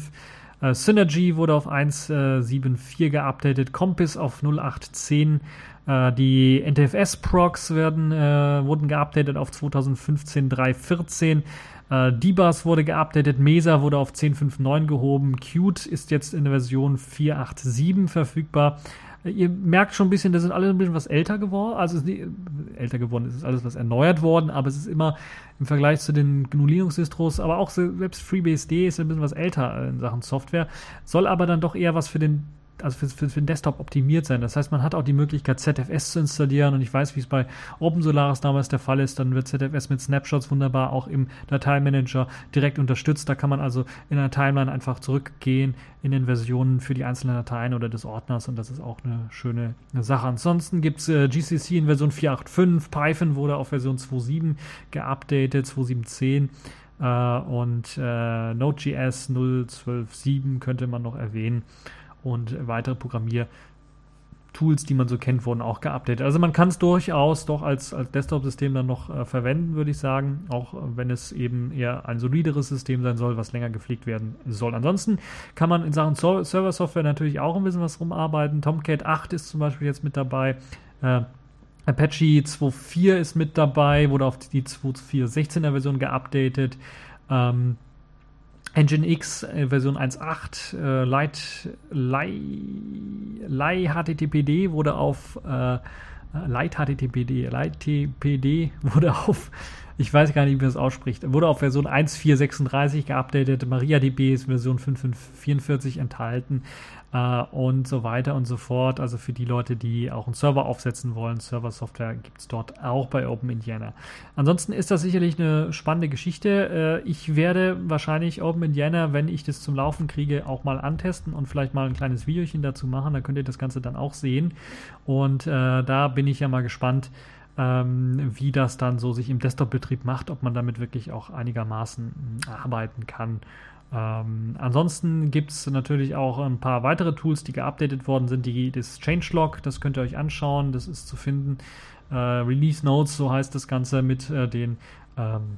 Äh, Synergy wurde auf 1.7.4 geupdatet, Compass auf 0.8.10. Äh, die NTFS-Procs werden, äh, wurden geupdatet auf 2015 3.14. Äh, Dibas wurde geupdatet, Mesa wurde auf 10.5.9 gehoben, Qt ist jetzt in der Version 4.8.7 verfügbar. Äh, ihr merkt schon ein bisschen, das sind alle ein bisschen was älter geworden. Also ist nicht, älter geworden, es ist alles was erneuert worden, aber es ist immer im Vergleich zu den GNU Linux Distros, aber auch selbst FreeBSD ist ein bisschen was älter in Sachen Software, soll aber dann doch eher was für den also für, für, für den Desktop optimiert sein. Das heißt, man hat auch die Möglichkeit, ZFS zu installieren und ich weiß, wie es bei OpenSolaris damals der Fall ist. Dann wird ZFS mit Snapshots wunderbar auch im Dateimanager direkt unterstützt. Da kann man also in der Timeline einfach zurückgehen in den Versionen für die einzelnen Dateien oder des Ordners und das ist auch eine schöne Sache. Ansonsten gibt es äh, GCC in Version 4.8.5, Python wurde auf Version 2.7 geupdatet, 2.7.10 äh, und äh, Node.js 0.12.7 könnte man noch erwähnen und weitere Programmiertools, die man so kennt, wurden auch geupdatet. Also man kann es durchaus doch als, als Desktop-System dann noch äh, verwenden, würde ich sagen, auch wenn es eben eher ein solideres System sein soll, was länger gepflegt werden soll. Ansonsten kann man in Sachen so Server-Software natürlich auch ein bisschen was rumarbeiten. Tomcat 8 ist zum Beispiel jetzt mit dabei. Äh, Apache 2.4 ist mit dabei, wurde auf die 2.4.16er Version geupdatet. Ähm, Engine X äh, Version 1.8 äh, Light, Light, HTTPD wurde auf äh, Light HTTPD, Light TPD wurde auf, ich weiß gar nicht, wie man das ausspricht, wurde auf Version 1.4.36 geupdatet, MariaDB ist Version 5.5.44 enthalten äh, und so weiter und so fort. Also für die Leute, die auch einen Server aufsetzen wollen, Server-Software gibt es dort auch bei Open Indiana. Ansonsten ist das sicherlich eine spannende Geschichte. Äh, ich werde wahrscheinlich Open Indiana, wenn ich das zum Laufen kriege, auch mal antesten und vielleicht mal ein kleines Videochen dazu machen. Da könnt ihr das Ganze dann auch sehen. Und äh, da bin ich ja mal gespannt, ähm, wie das dann so sich im Desktop-Betrieb macht, ob man damit wirklich auch einigermaßen arbeiten kann. Ähm, ansonsten gibt es natürlich auch ein paar weitere Tools, die geupdatet worden sind. Die, das Changelog, das könnt ihr euch anschauen, das ist zu finden. Äh, Release Notes, so heißt das Ganze, mit äh, den ähm,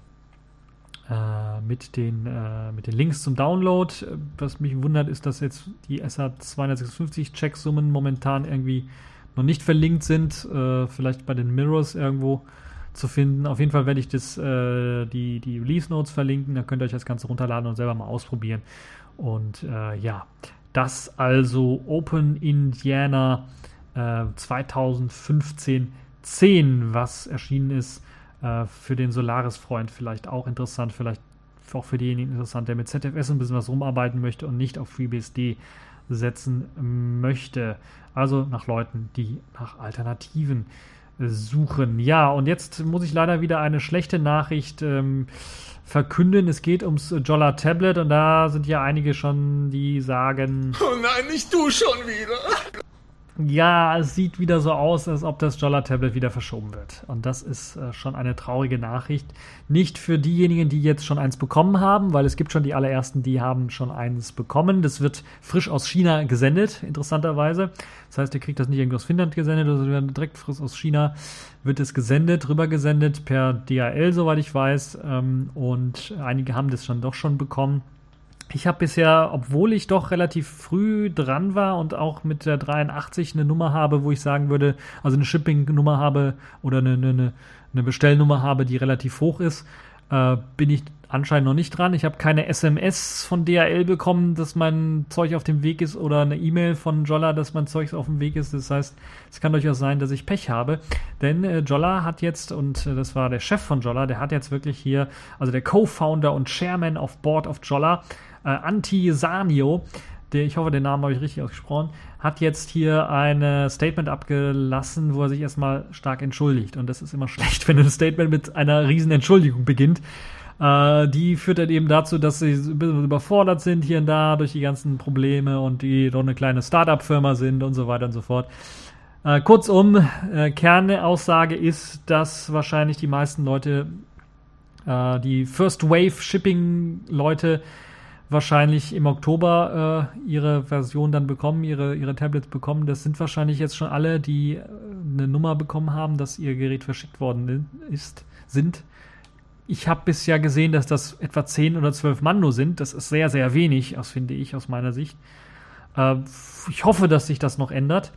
äh, mit den, äh, mit den Links zum Download. Was mich wundert, ist, dass jetzt die SA256 Checksummen momentan irgendwie noch nicht verlinkt sind. Äh, vielleicht bei den Mirrors irgendwo zu finden. Auf jeden Fall werde ich das, äh, die, die Release Notes verlinken. Da könnt ihr euch das Ganze runterladen und selber mal ausprobieren. Und äh, ja, das also Open Indiana äh, 2015 10, was erschienen ist. Äh, für den Solaris-Freund vielleicht auch interessant, vielleicht auch für denjenigen interessant, der mit ZFS ein bisschen was rumarbeiten möchte und nicht auf FreeBSD setzen möchte. Also nach Leuten, die nach Alternativen suchen. Ja, und jetzt muss ich leider wieder eine schlechte Nachricht ähm, verkünden. Es geht ums Jolla Tablet und da sind ja einige schon, die sagen.
Oh nein, nicht du schon wieder.
Ja, es sieht wieder so aus, als ob das Jolla-Tablet wieder verschoben wird. Und das ist äh, schon eine traurige Nachricht. Nicht für diejenigen, die jetzt schon eins bekommen haben, weil es gibt schon die allerersten, die haben schon eins bekommen. Das wird frisch aus China gesendet, interessanterweise. Das heißt, ihr kriegt das nicht irgendwie aus Finnland gesendet, sondern direkt frisch aus China wird es gesendet, rüber gesendet per DHL, soweit ich weiß. Ähm, und einige haben das schon doch schon bekommen. Ich habe bisher, obwohl ich doch relativ früh dran war und auch mit der 83 eine Nummer habe, wo ich sagen würde, also eine Shipping-Nummer habe oder eine, eine, eine Bestellnummer habe, die relativ hoch ist, äh, bin ich anscheinend noch nicht dran. Ich habe keine SMS von DHL bekommen, dass mein Zeug auf dem Weg ist oder eine E-Mail von Jolla, dass mein Zeug auf dem Weg ist. Das heißt, es kann durchaus sein, dass ich Pech habe. Denn äh, Jolla hat jetzt, und äh, das war der Chef von Jolla, der hat jetzt wirklich hier, also der Co-Founder und Chairman of Board of Jolla, äh, Anti Sanio, der, ich hoffe, den Namen habe ich richtig ausgesprochen, hat jetzt hier ein Statement abgelassen, wo er sich erstmal stark entschuldigt. Und das ist immer schlecht, wenn ein Statement mit einer riesen Entschuldigung beginnt. Äh, die führt dann eben dazu, dass sie ein bisschen überfordert sind hier und da durch die ganzen Probleme und die doch eine kleine Startup-Firma sind und so weiter und so fort. Äh, kurzum, äh, Kernaussage ist, dass wahrscheinlich die meisten Leute, äh, die First Wave Shipping Leute, wahrscheinlich im Oktober äh, ihre Version dann bekommen, ihre, ihre Tablets bekommen. Das sind wahrscheinlich jetzt schon alle, die äh, eine Nummer bekommen haben, dass ihr Gerät verschickt worden ist, sind. Ich habe bisher gesehen, dass das etwa 10 oder 12 Mann nur sind. Das ist sehr, sehr wenig, das finde ich aus meiner Sicht. Äh, ich hoffe, dass sich das noch ändert.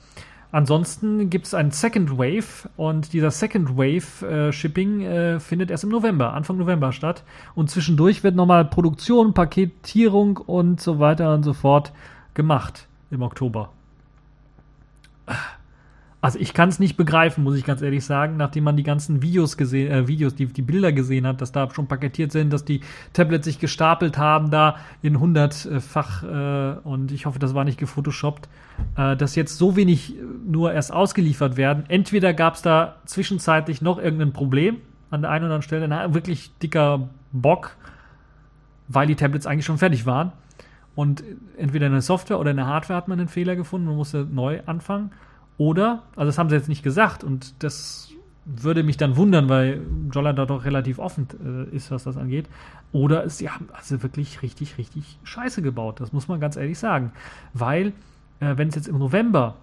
Ansonsten gibt es einen Second Wave und dieser Second Wave äh, Shipping äh, findet erst im November, Anfang November statt. Und zwischendurch wird nochmal Produktion, Paketierung und so weiter und so fort gemacht im Oktober. Also ich kann es nicht begreifen, muss ich ganz ehrlich sagen, nachdem man die ganzen Videos gesehen, äh, Videos, die, die Bilder gesehen hat, dass da schon paketiert sind, dass die Tablets sich gestapelt haben, da in hundertfach äh, und ich hoffe, das war nicht gefotoshoppt, äh, dass jetzt so wenig nur erst ausgeliefert werden. Entweder gab es da zwischenzeitlich noch irgendein Problem an der einen oder anderen Stelle, na, wirklich dicker Bock, weil die Tablets eigentlich schon fertig waren. Und entweder in der Software oder in der Hardware hat man einen Fehler gefunden, man musste neu anfangen. Oder, also das haben sie jetzt nicht gesagt und das würde mich dann wundern, weil Jolla da doch relativ offen äh, ist, was das angeht. Oder sie haben also wirklich richtig, richtig Scheiße gebaut. Das muss man ganz ehrlich sagen. Weil, äh, wenn es jetzt im November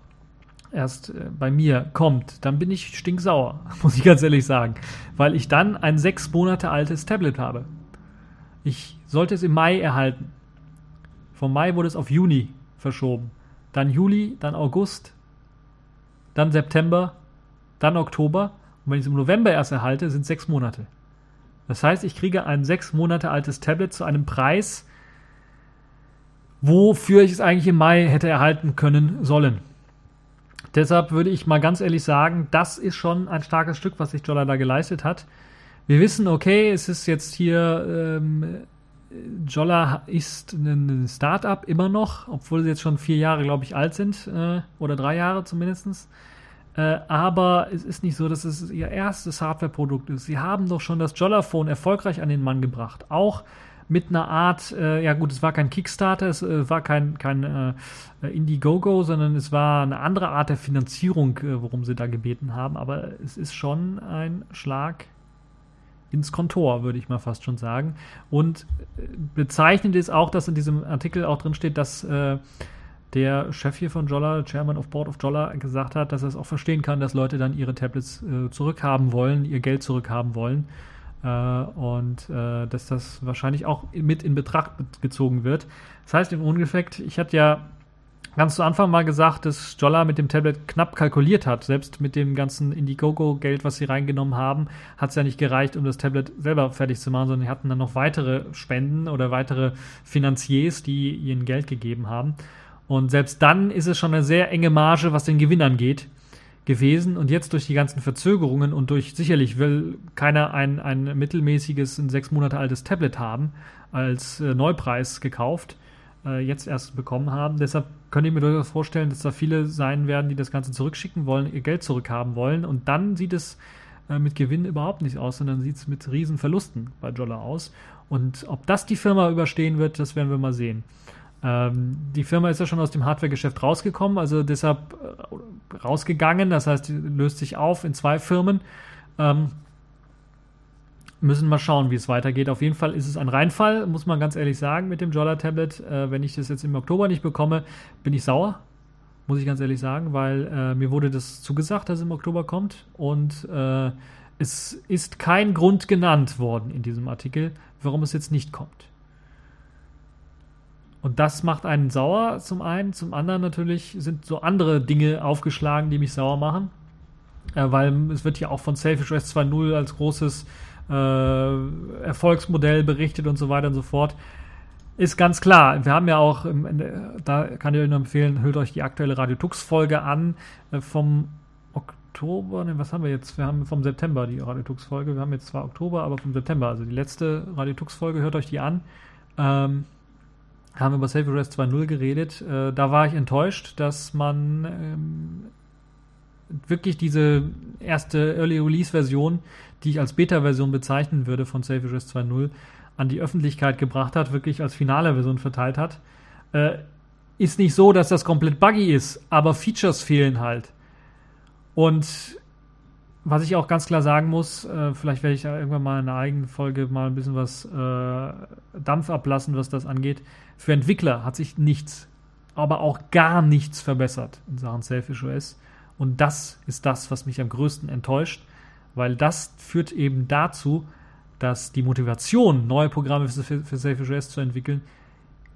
erst äh, bei mir kommt, dann bin ich stinksauer, muss ich ganz ehrlich sagen. Weil ich dann ein sechs Monate altes Tablet habe. Ich sollte es im Mai erhalten. Vom Mai wurde es auf Juni verschoben. Dann Juli, dann August, dann September, dann Oktober. Und wenn ich es im November erst erhalte, sind sechs Monate. Das heißt, ich kriege ein sechs Monate altes Tablet zu einem Preis, wofür ich es eigentlich im Mai hätte erhalten können sollen. Deshalb würde ich mal ganz ehrlich sagen, das ist schon ein starkes Stück, was sich Jolla da geleistet hat. Wir wissen, okay, es ist jetzt hier, ähm, Jolla ist ein Start-up immer noch, obwohl sie jetzt schon vier Jahre, glaube ich, alt sind, äh, oder drei Jahre zumindest. Äh, aber es ist nicht so, dass es ihr erstes Hardware-Produkt ist. Sie haben doch schon das Jolla-Phone erfolgreich an den Mann gebracht. Auch mit einer Art, äh, ja gut, es war kein Kickstarter, es äh, war kein, kein äh, Indiegogo, sondern es war eine andere Art der Finanzierung, äh, worum sie da gebeten haben. Aber es ist schon ein Schlag ins Kontor, würde ich mal fast schon sagen. Und äh, bezeichnend ist auch, dass in diesem Artikel auch drin steht, dass äh, der Chef hier von Jolla, Chairman of Board of Jolla, gesagt hat, dass er es auch verstehen kann, dass Leute dann ihre Tablets äh, zurückhaben wollen, ihr Geld zurückhaben wollen. Äh, und äh, dass das wahrscheinlich auch mit in Betracht gezogen wird. Das heißt im Ungefähr, ich hatte ja ganz zu Anfang mal gesagt, dass Jolla mit dem Tablet knapp kalkuliert hat. Selbst mit dem ganzen Indiegogo-Geld, was sie reingenommen haben, hat es ja nicht gereicht, um das Tablet selber fertig zu machen, sondern sie hatten dann noch weitere Spenden oder weitere Finanziers, die ihnen Geld gegeben haben. Und selbst dann ist es schon eine sehr enge Marge, was den Gewinn angeht, gewesen. Und jetzt durch die ganzen Verzögerungen und durch sicherlich will keiner ein, ein mittelmäßiges, ein sechs Monate altes Tablet haben als äh, Neupreis gekauft äh, jetzt erst bekommen haben. Deshalb könnte ich mir durchaus vorstellen, dass da viele sein werden, die das Ganze zurückschicken wollen, ihr Geld zurückhaben wollen. Und dann sieht es äh, mit Gewinn überhaupt nicht aus, sondern sieht es mit riesen Verlusten bei Jolla aus. Und ob das die Firma überstehen wird, das werden wir mal sehen. Ähm, die Firma ist ja schon aus dem Hardware-Geschäft rausgekommen, also deshalb äh, rausgegangen. Das heißt, die löst sich auf in zwei Firmen. Ähm, müssen mal schauen, wie es weitergeht. Auf jeden Fall ist es ein Reinfall, muss man ganz ehrlich sagen, mit dem Jolla Tablet. Äh, wenn ich das jetzt im Oktober nicht bekomme, bin ich sauer. Muss ich ganz ehrlich sagen, weil äh, mir wurde das zugesagt, dass es im Oktober kommt. Und äh, es ist kein Grund genannt worden in diesem Artikel, warum es jetzt nicht kommt. Und das macht einen sauer zum einen. Zum anderen natürlich sind so andere Dinge aufgeschlagen, die mich sauer machen. Äh, weil es wird ja auch von Selfish OS 2.0 als großes äh, Erfolgsmodell berichtet und so weiter und so fort. Ist ganz klar. Wir haben ja auch, da kann ich euch nur empfehlen, hört euch die aktuelle Radio Tux Folge an äh, vom Oktober, ne, was haben wir jetzt? Wir haben vom September die Radio Tux Folge. Wir haben jetzt zwar Oktober, aber vom September, also die letzte Radio Tux Folge, hört euch die an. Ähm, haben wir über Save Rest 2.0 geredet. Äh, da war ich enttäuscht, dass man ähm, wirklich diese erste Early Release Version, die ich als Beta-Version bezeichnen würde von Save Rest 2.0, an die Öffentlichkeit gebracht hat, wirklich als finale Version verteilt hat. Äh, ist nicht so, dass das komplett buggy ist, aber Features fehlen halt. Und was ich auch ganz klar sagen muss, äh, vielleicht werde ich ja irgendwann mal in einer eigenen Folge mal ein bisschen was äh, Dampf ablassen, was das angeht. Für Entwickler hat sich nichts, aber auch gar nichts verbessert in Sachen Selfish OS. Und das ist das, was mich am größten enttäuscht, weil das führt eben dazu, dass die Motivation, neue Programme für, für Selfish zu entwickeln,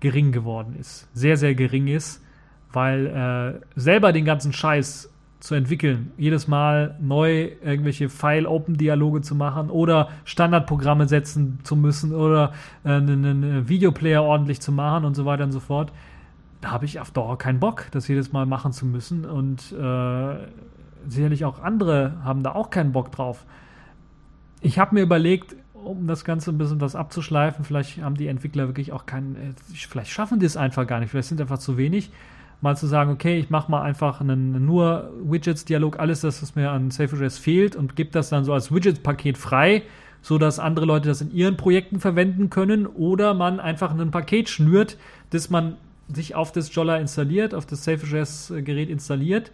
gering geworden ist. Sehr, sehr gering ist, weil äh, selber den ganzen Scheiß zu entwickeln, jedes Mal neu irgendwelche File-Open-Dialoge zu machen oder Standardprogramme setzen zu müssen oder äh, einen Videoplayer ordentlich zu machen und so weiter und so fort, da habe ich auf Dauer keinen Bock, das jedes Mal machen zu müssen. Und äh, sicherlich auch andere haben da auch keinen Bock drauf. Ich habe mir überlegt, um das Ganze ein bisschen was abzuschleifen, vielleicht haben die Entwickler wirklich auch keinen, äh, vielleicht schaffen die es einfach gar nicht, vielleicht sind einfach zu wenig. Mal zu sagen, okay, ich mache mal einfach einen nur Widgets-Dialog, alles das, was mir an SafeJS fehlt und gebe das dann so als Widget-Paket frei, sodass andere Leute das in ihren Projekten verwenden können oder man einfach ein Paket schnürt, das man sich auf das Jolla installiert, auf das SafeJS-Gerät installiert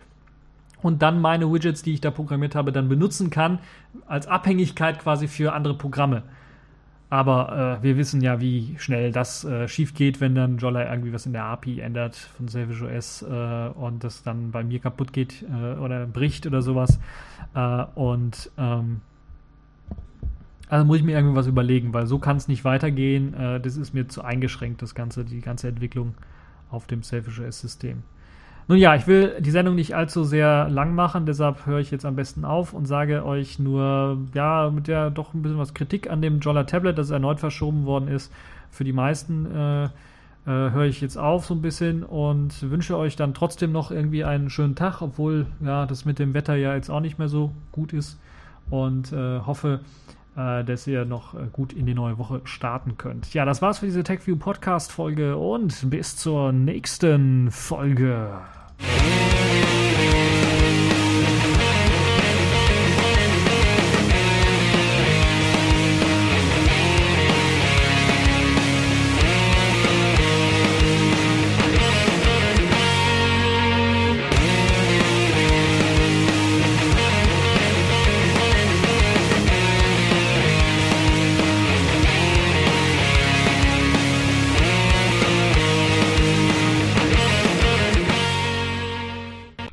und dann meine Widgets, die ich da programmiert habe, dann benutzen kann, als Abhängigkeit quasi für andere Programme. Aber äh, wir wissen ja, wie schnell das äh, schief geht, wenn dann Jolla irgendwie was in der API ändert von Savage OS äh, und das dann bei mir kaputt geht äh, oder bricht oder sowas. Äh, und ähm, also muss ich mir irgendwas überlegen, weil so kann es nicht weitergehen. Äh, das ist mir zu eingeschränkt, das Ganze, die ganze Entwicklung auf dem Selfish OS-System. Nun ja, ich will die Sendung nicht allzu sehr lang machen, deshalb höre ich jetzt am besten auf und sage euch nur, ja, mit der doch ein bisschen was Kritik an dem Jolla Tablet, das erneut verschoben worden ist. Für die meisten äh, äh, höre ich jetzt auf so ein bisschen und wünsche euch dann trotzdem noch irgendwie einen schönen Tag, obwohl ja das mit dem Wetter ja jetzt auch nicht mehr so gut ist und äh, hoffe, dass ihr noch äh, gut in die neue Woche starten könnt. Ja, das war's für diese TechView Podcast Folge und bis zur nächsten Folge.